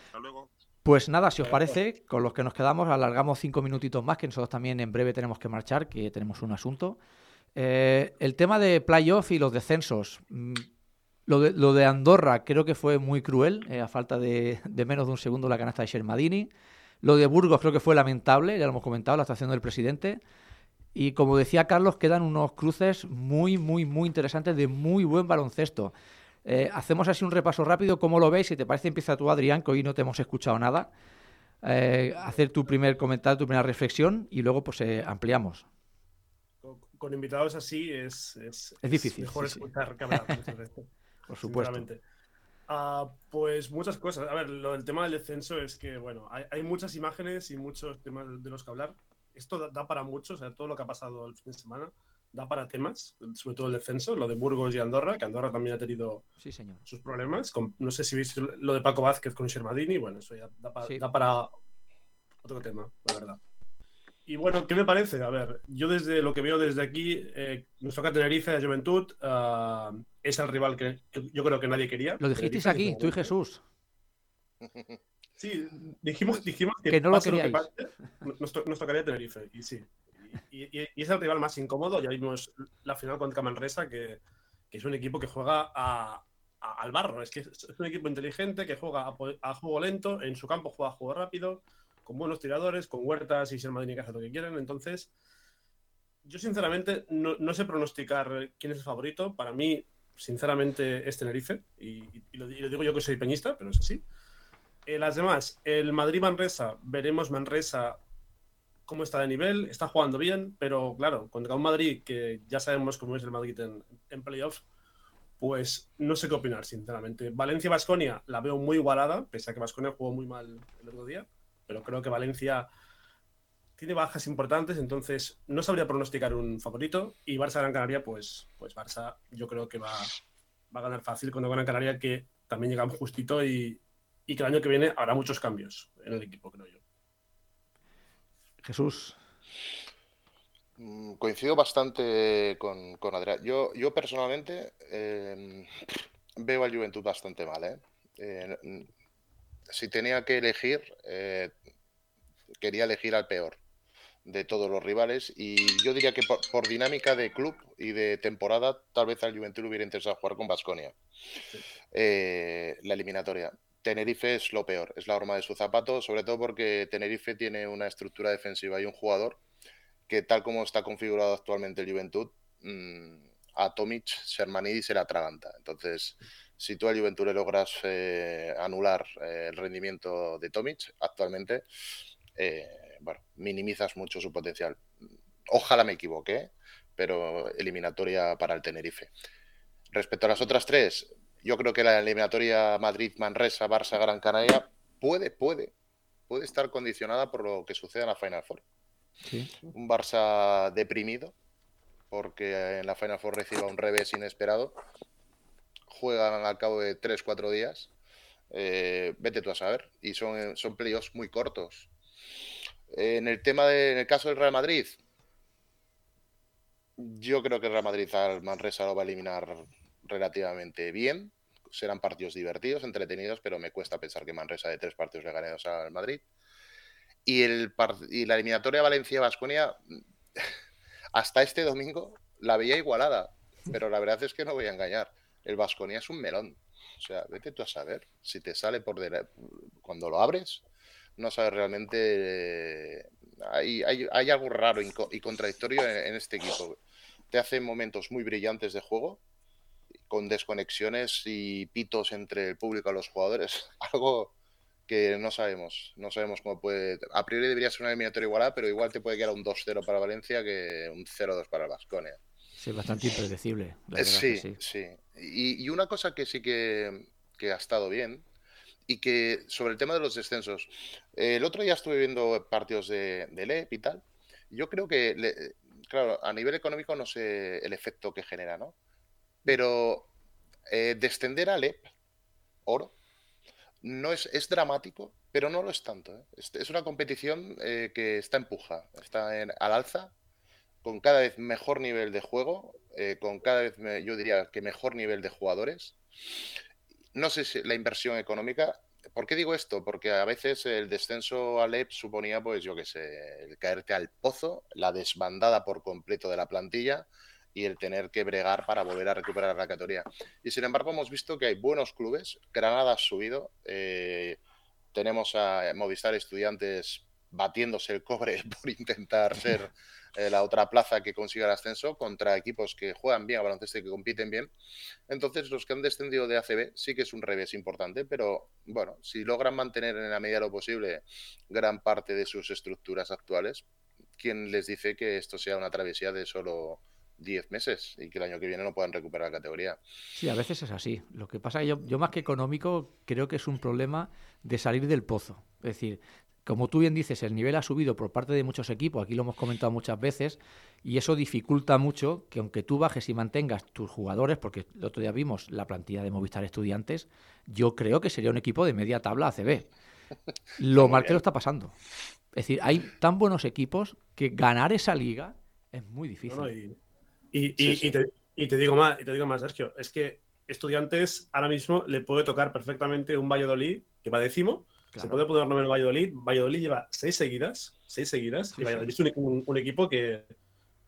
Hasta luego. Pues nada, si os parece, con los que nos quedamos, alargamos cinco minutitos más, que nosotros también en breve tenemos que marchar, que tenemos un asunto. Eh, el tema de playoff y los descensos. Lo de, lo de Andorra creo que fue muy cruel, eh, a falta de, de menos de un segundo la canasta de Shermadini. Lo de Burgos creo que fue lamentable, ya lo hemos comentado, la actuación del presidente. Y como decía Carlos, quedan unos cruces muy, muy, muy interesantes de muy buen baloncesto. Eh, hacemos así un repaso rápido. ¿Cómo lo veis? Si te parece, empieza tú, Adrián, que hoy no te hemos escuchado nada. Eh, hacer tu primer comentario, tu primera reflexión y luego pues eh, ampliamos. Con, con invitados así es, es, Es difícil, mejor sí, sí. escuchar veces. Por supuesto. Ah, pues muchas cosas. A ver, lo del tema del descenso es que, bueno, hay, hay muchas imágenes y muchos temas de los que hablar. Esto da, da para mucho, o sea, todo lo que ha pasado el fin de semana da para temas, sobre todo el descenso, lo de Burgos y Andorra, que Andorra también ha tenido Sí, señor. sus problemas. con- no sé si veis lo de Paco Vázquez con Shermadini, bueno, eso ya da, pa- Sí. da para otro tema, la verdad. Y bueno, ¿qué me parece? A ver, yo desde lo que veo desde aquí, eh, nos toca Tenerife, la Juventud, ah, es el rival que, que yo creo que nadie quería. Lo dijisteis Tenerife, aquí, tú y. Jesús. Sí, dijimos, dijimos que, Que no lo pase que pase, nos, to- nos tocaría Tenerife, y sí. Y, y- y es el rival más incómodo, ya vimos la final contra Manresa, que, que es un equipo que juega a, a- al barro, es que es un equipo inteligente que juega a, a juego lento, en su campo juega a juego rápido, con buenos tiradores, con huertas y Sermadini que hace lo que quieren, entonces yo sinceramente no, no sé pronosticar quién es el favorito, para mí sinceramente es Tenerife, y, y lo, y lo digo yo que soy peñista, pero es así. Eh, las demás, el Madrid-Manresa, veremos Manresa cómo está de nivel, está jugando bien, pero claro, contra un Madrid que ya sabemos cómo es el Madrid en, en playoffs, pues no sé qué opinar, sinceramente. Valencia-Basconia la veo muy igualada, pese a que Basconia jugó muy mal el otro día, pero creo que Valencia tiene bajas importantes, entonces no sabría pronosticar un favorito. Y Barça-Gran Canaria, pues, pues Barça yo creo que va, va a ganar fácil con Gran Canaria, que también llega justito y, y que el año que viene habrá muchos cambios en el equipo, creo yo. Jesús. Mm, Coincido bastante con, con Adrián. Yo, yo personalmente eh, veo al Juventud bastante mal. ¿eh? Eh, si tenía que elegir, eh, quería elegir al peor de todos los rivales y yo diría que por, dinámica de club y de temporada, tal vez al Juventud hubiera interesado jugar con Basconia. la eliminatoria. Tenerife es lo peor, es la horma de su zapato, sobre todo porque Tenerife tiene una estructura defensiva y un jugador que tal como está configurado actualmente el Juventud, mmm, a Tomic, Shermanidis se la atraganta. Entonces, si tú al Juventud le logras eh, anular eh, el rendimiento de Tomic actualmente, eh, bueno, minimizas mucho su potencial. Ojalá me equivoque, pero eliminatoria para el Tenerife. Respecto a las otras tres, yo creo que la eliminatoria Madrid-Manresa, Barça-Gran Canaria puede, puede, puede estar condicionada por lo que suceda en la Final Four. Sí. Un Barça deprimido, porque en la Final Four reciba un revés inesperado. Juegan al cabo de 3-4 días. Eh, vete tú a saber. Y son, son playoffs muy cortos. En el tema de, en el caso del Real Madrid, yo creo que el Real Madrid al Manresa lo va a eliminar relativamente bien. Serán partidos divertidos, entretenidos, pero me cuesta pensar que Manresa de tres partidos le gane dos al Madrid. Y, el, y la eliminatoria Valencia-Basconia, hasta este domingo la veía igualada, pero la verdad es que no voy a engañar. El Basconia es un melón. O sea, vete tú a saber si te sale por de cuando lo abres, no sabes realmente. Hay, hay, hay algo raro y contradictorio en, en, este equipo. Te hace momentos muy brillantes de juego, con desconexiones y pitos entre el público y los jugadores. Algo, que no sabemos, no sabemos cómo puede. A priori debería ser una eliminatoria igualada, pero igual te puede quedar un 2-0 para Valencia que un 0-2 para el Vasconia. Sí, bastante impredecible. sí, sí, Y, una cosa que sí que, ha estado bien, y que sobre el tema de los descensos, el otro día estuve viendo partidos de, de LEP y tal. Yo creo que, claro, a nivel económico no sé el efecto que genera, ¿no? Pero eh, descender a LEP, oro, no es, es dramático, pero no lo es tanto. ¿eh? Es, una competición eh, que está empuja, está en, al alza con cada vez mejor nivel de juego, eh, con cada vez, yo diría que mejor nivel de jugadores. No sé si la inversión económica. ¿Por qué digo esto? Porque a veces el descenso al EP suponía, pues yo qué sé, el caerte al pozo, la desbandada por completo de la plantilla y el tener que bregar para volver a recuperar la categoría. Y sin embargo, hemos visto que hay buenos clubes. Granada ha subido. Eh, tenemos a Movistar Estudiantes batiéndose el cobre por intentar ser eh, la otra plaza que consiga el ascenso contra equipos que juegan bien a baloncesto y que compiten bien. Entonces, los que han descendido de ACB sí que es un revés importante, pero bueno, si logran mantener en la medida de lo posible gran parte de sus estructuras actuales, ¿quién les dice que esto sea una travesía de solo 10 meses y que el año que viene no puedan recuperar la categoría. Sí, a veces es así. Lo que pasa es que yo, yo más que económico creo que es un problema de salir del pozo. Es decir, como tú bien dices, el nivel ha subido por parte de muchos equipos, aquí lo hemos comentado muchas veces, y eso dificulta mucho que aunque tú bajes y mantengas tus jugadores, porque el otro día vimos la plantilla de Movistar Estudiantes, yo creo que sería un equipo de media tabla ACB. Lo mal que lo está pasando. Es decir, hay tan buenos equipos que ganar esa liga es muy difícil. y, te, digo más, y te digo más, Sergio, es que Estudiantes ahora mismo le puede tocar perfectamente un Valladolid que va décimo se puede poner nombre el Valladolid. Valladolid lleva seis seguidas, seis seguidas. y Valladolid es un, equipo que,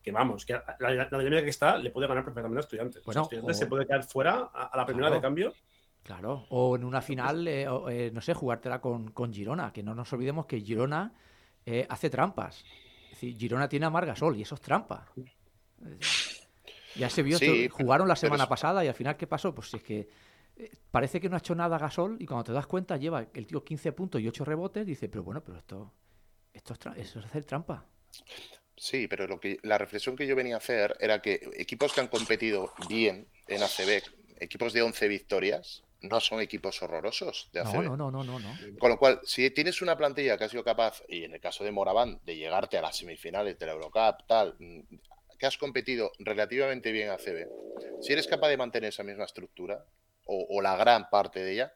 que, vamos, que la, dinámica que está le puede ganar perfectamente a estudiantes. Bueno, estudiantes se puede quedar fuera a, la primera de cambio. Claro, o en una final, eh, eh, no sé, jugártela con, con, Girona, que no nos olvidemos que Girona eh, hace trampas. Es decir, Girona tiene a Margasol y eso es trampa. Ya se vio, jugaron la semana pasada y al final, ¿qué pasó? Pues es que parece que no ha hecho nada Gasol y cuando te das cuenta lleva el tío 15 puntos y 8 rebotes, dice, pero bueno, pero esto, esto es, eso es hacer trampa. Sí, pero lo que, la reflexión que yo venía a hacer era que equipos que han competido bien en ACB, equipos de 11 victorias, no son equipos horrorosos de ACB. No, no, no, no, no. Con lo cual, si tienes una plantilla que ha sido capaz, y en el caso de Moraván, de llegarte a las semifinales de la Eurocup, tal, que has competido relativamente bien ACB, si eres capaz de mantener esa misma estructura, o, la gran parte de ella,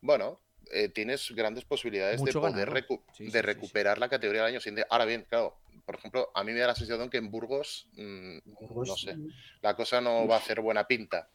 bueno, eh, tienes grandes posibilidades de poder de recuperar la categoría del año siguiente. Ahora bien, claro, por ejemplo, a mí me da la sensación que en Burgos, mm, no sé, la cosa no va a hacer buena pinta.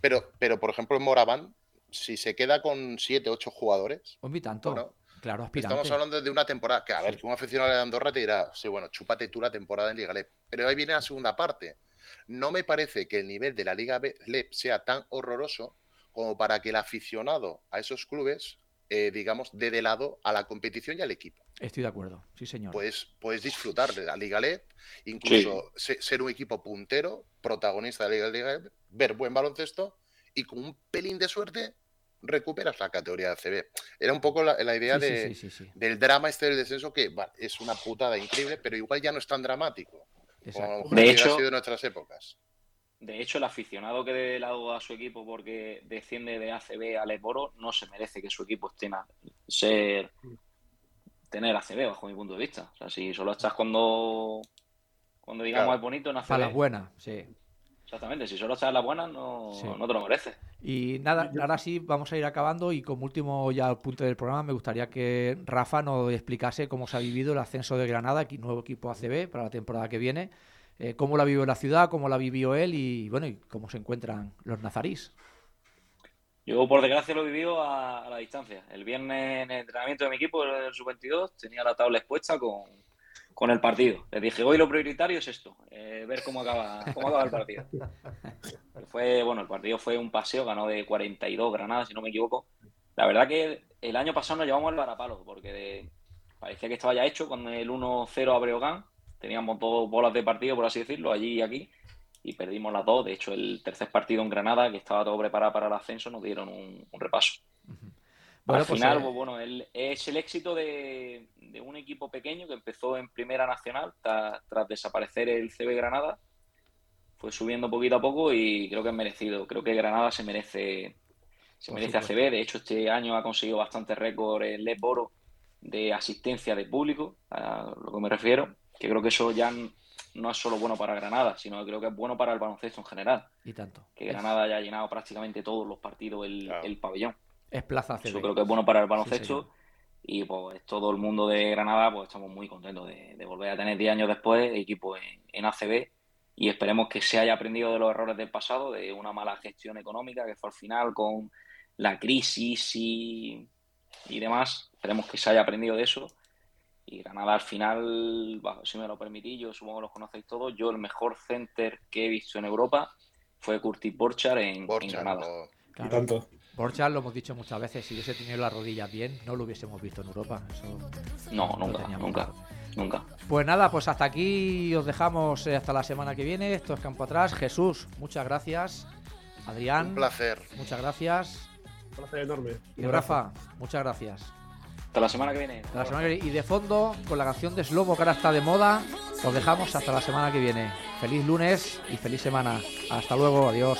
Pero, pero por ejemplo, en Moraván, si se queda con 7, 8 jugadores. Un tanto. claro, aspirante. Estamos hablando de una temporada que, a ver, que un aficionado de Andorra te dirá, sí, bueno, chúpate tú la temporada en Liga LEP. Pero ahí viene la segunda parte. No me parece que el nivel de la Liga LEP sea tan horroroso como para que el aficionado a esos clubes, eh, digamos, dé de lado a la competición y al equipo. Estoy de acuerdo, sí señor. Pues puedes disfrutar de la Liga LEP, incluso ser un equipo puntero, protagonista de la Liga LEP, ver buen baloncesto y con un pelín de suerte recuperas la categoría de CB. Era un poco la, idea de, del drama este del descenso que es una putada increíble, pero igual ya no es tan dramático de hecho, ha sido nuestras épocas. De hecho, el aficionado que dé lado a su equipo porque desciende de ACB al Eboro no se merece que su equipo esté ser tener ACB bajo mi punto de vista. O sea, si solo estás cuando cuando digamos es bonito en ACB. Para las buenas, sí. Exactamente, si solo estás en las buenas no, no te lo mereces. Y nada, ahora sí vamos a ir acabando y como último ya punto del programa me gustaría que Rafa nos explicase cómo se ha vivido el ascenso de Granada, nuevo equipo ACB para la temporada que viene, eh, cómo la vivió la ciudad, cómo la vivió él y bueno, y cómo se encuentran los nazarís. Yo por desgracia lo he vivido a, la distancia. El viernes en el entrenamiento de mi equipo, el sub-22, tenía la tabla expuesta con, con el partido. Les dije, hoy lo prioritario es esto, eh, ver cómo acaba, cómo acaba el partido. fue, bueno, el partido fue un paseo, ganó de 42 granadas, si no me equivoco. La verdad que el año pasado nos llevamos al varapalo, porque parecía que estaba ya hecho con el 1-0 a Breogán. Teníamos dos bolas de partido, por así decirlo, allí y aquí, y perdimos las dos. De hecho, el tercer partido en Granada, que estaba todo preparado para el ascenso, nos dieron un, repaso. Bueno, Al pues, final, eh, pues, bueno, el- es el éxito de, de un equipo pequeño que empezó en Primera Nacional ta- tras desaparecer el CB Granada. Fue subiendo poquito a poco y creo que es merecido. Creo que Granada se merece, se Por merece supuesto. ACB. De hecho, este año ha conseguido bastantes récords el Les Boro de asistencia de público, a lo que me refiero. Que creo que eso ya no es solo bueno para Granada, sino que creo que es bueno para el baloncesto en general. y tanto. Que Granada haya llenado prácticamente todos los partidos el, Claro. el pabellón. Es Plaza CB. Eso creo que es bueno para el Sí, baloncesto. señor. y pues todo el mundo de Granada, pues estamos muy contentos de, de volver a tener 10 años después equipo en, en ACB y esperemos que se haya aprendido de los errores del pasado, de una mala gestión económica que fue al final con la crisis y, y demás. Esperemos que se haya aprendido de eso. Y Granada al final, bajo, si me lo permitís, yo supongo que los conocéis todos, yo el mejor center que he visto en Europa fue Curtis Borchar en, en Borja, Granada. no- Claro. Y tanto. Borja, lo hemos dicho muchas veces, si hubiese tenido las rodillas bien, no lo hubiésemos visto en Europa. Eso No, nunca, nunca, nunca. Pues nada, pues hasta aquí os dejamos eh, hasta la semana que viene. Esto es Campo Atrás. Jesús, muchas gracias. Adrián, Un placer. muchas gracias. Un placer enorme. Y Rafa, muchas gracias. Hasta la semana que viene. Hasta la semana que viene. Y de fondo, con la canción de Slobo que ahora está de moda, os dejamos hasta la semana que viene. Feliz lunes y feliz semana. Hasta luego, adiós.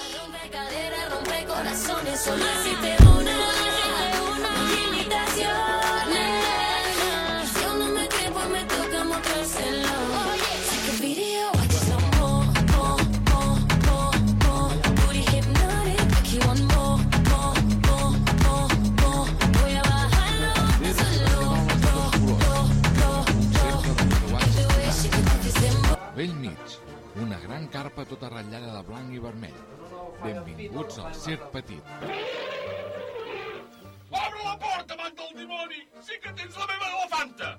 Corazones, solo existe una, una limitaciones. Yo no me quepo, me toca mostrárselo. Take a video, I just want more, more, more, more, more. Booty hypnotic, you want more, more, more, more, more. Voy a bajarlo, solo, lo, Vell mig, una gran carpa tota ratllada de blanc i vermell. Benvinguts al Circ Petit. Obre la porta, man del dimoni! Sí que tens la meva elefanta!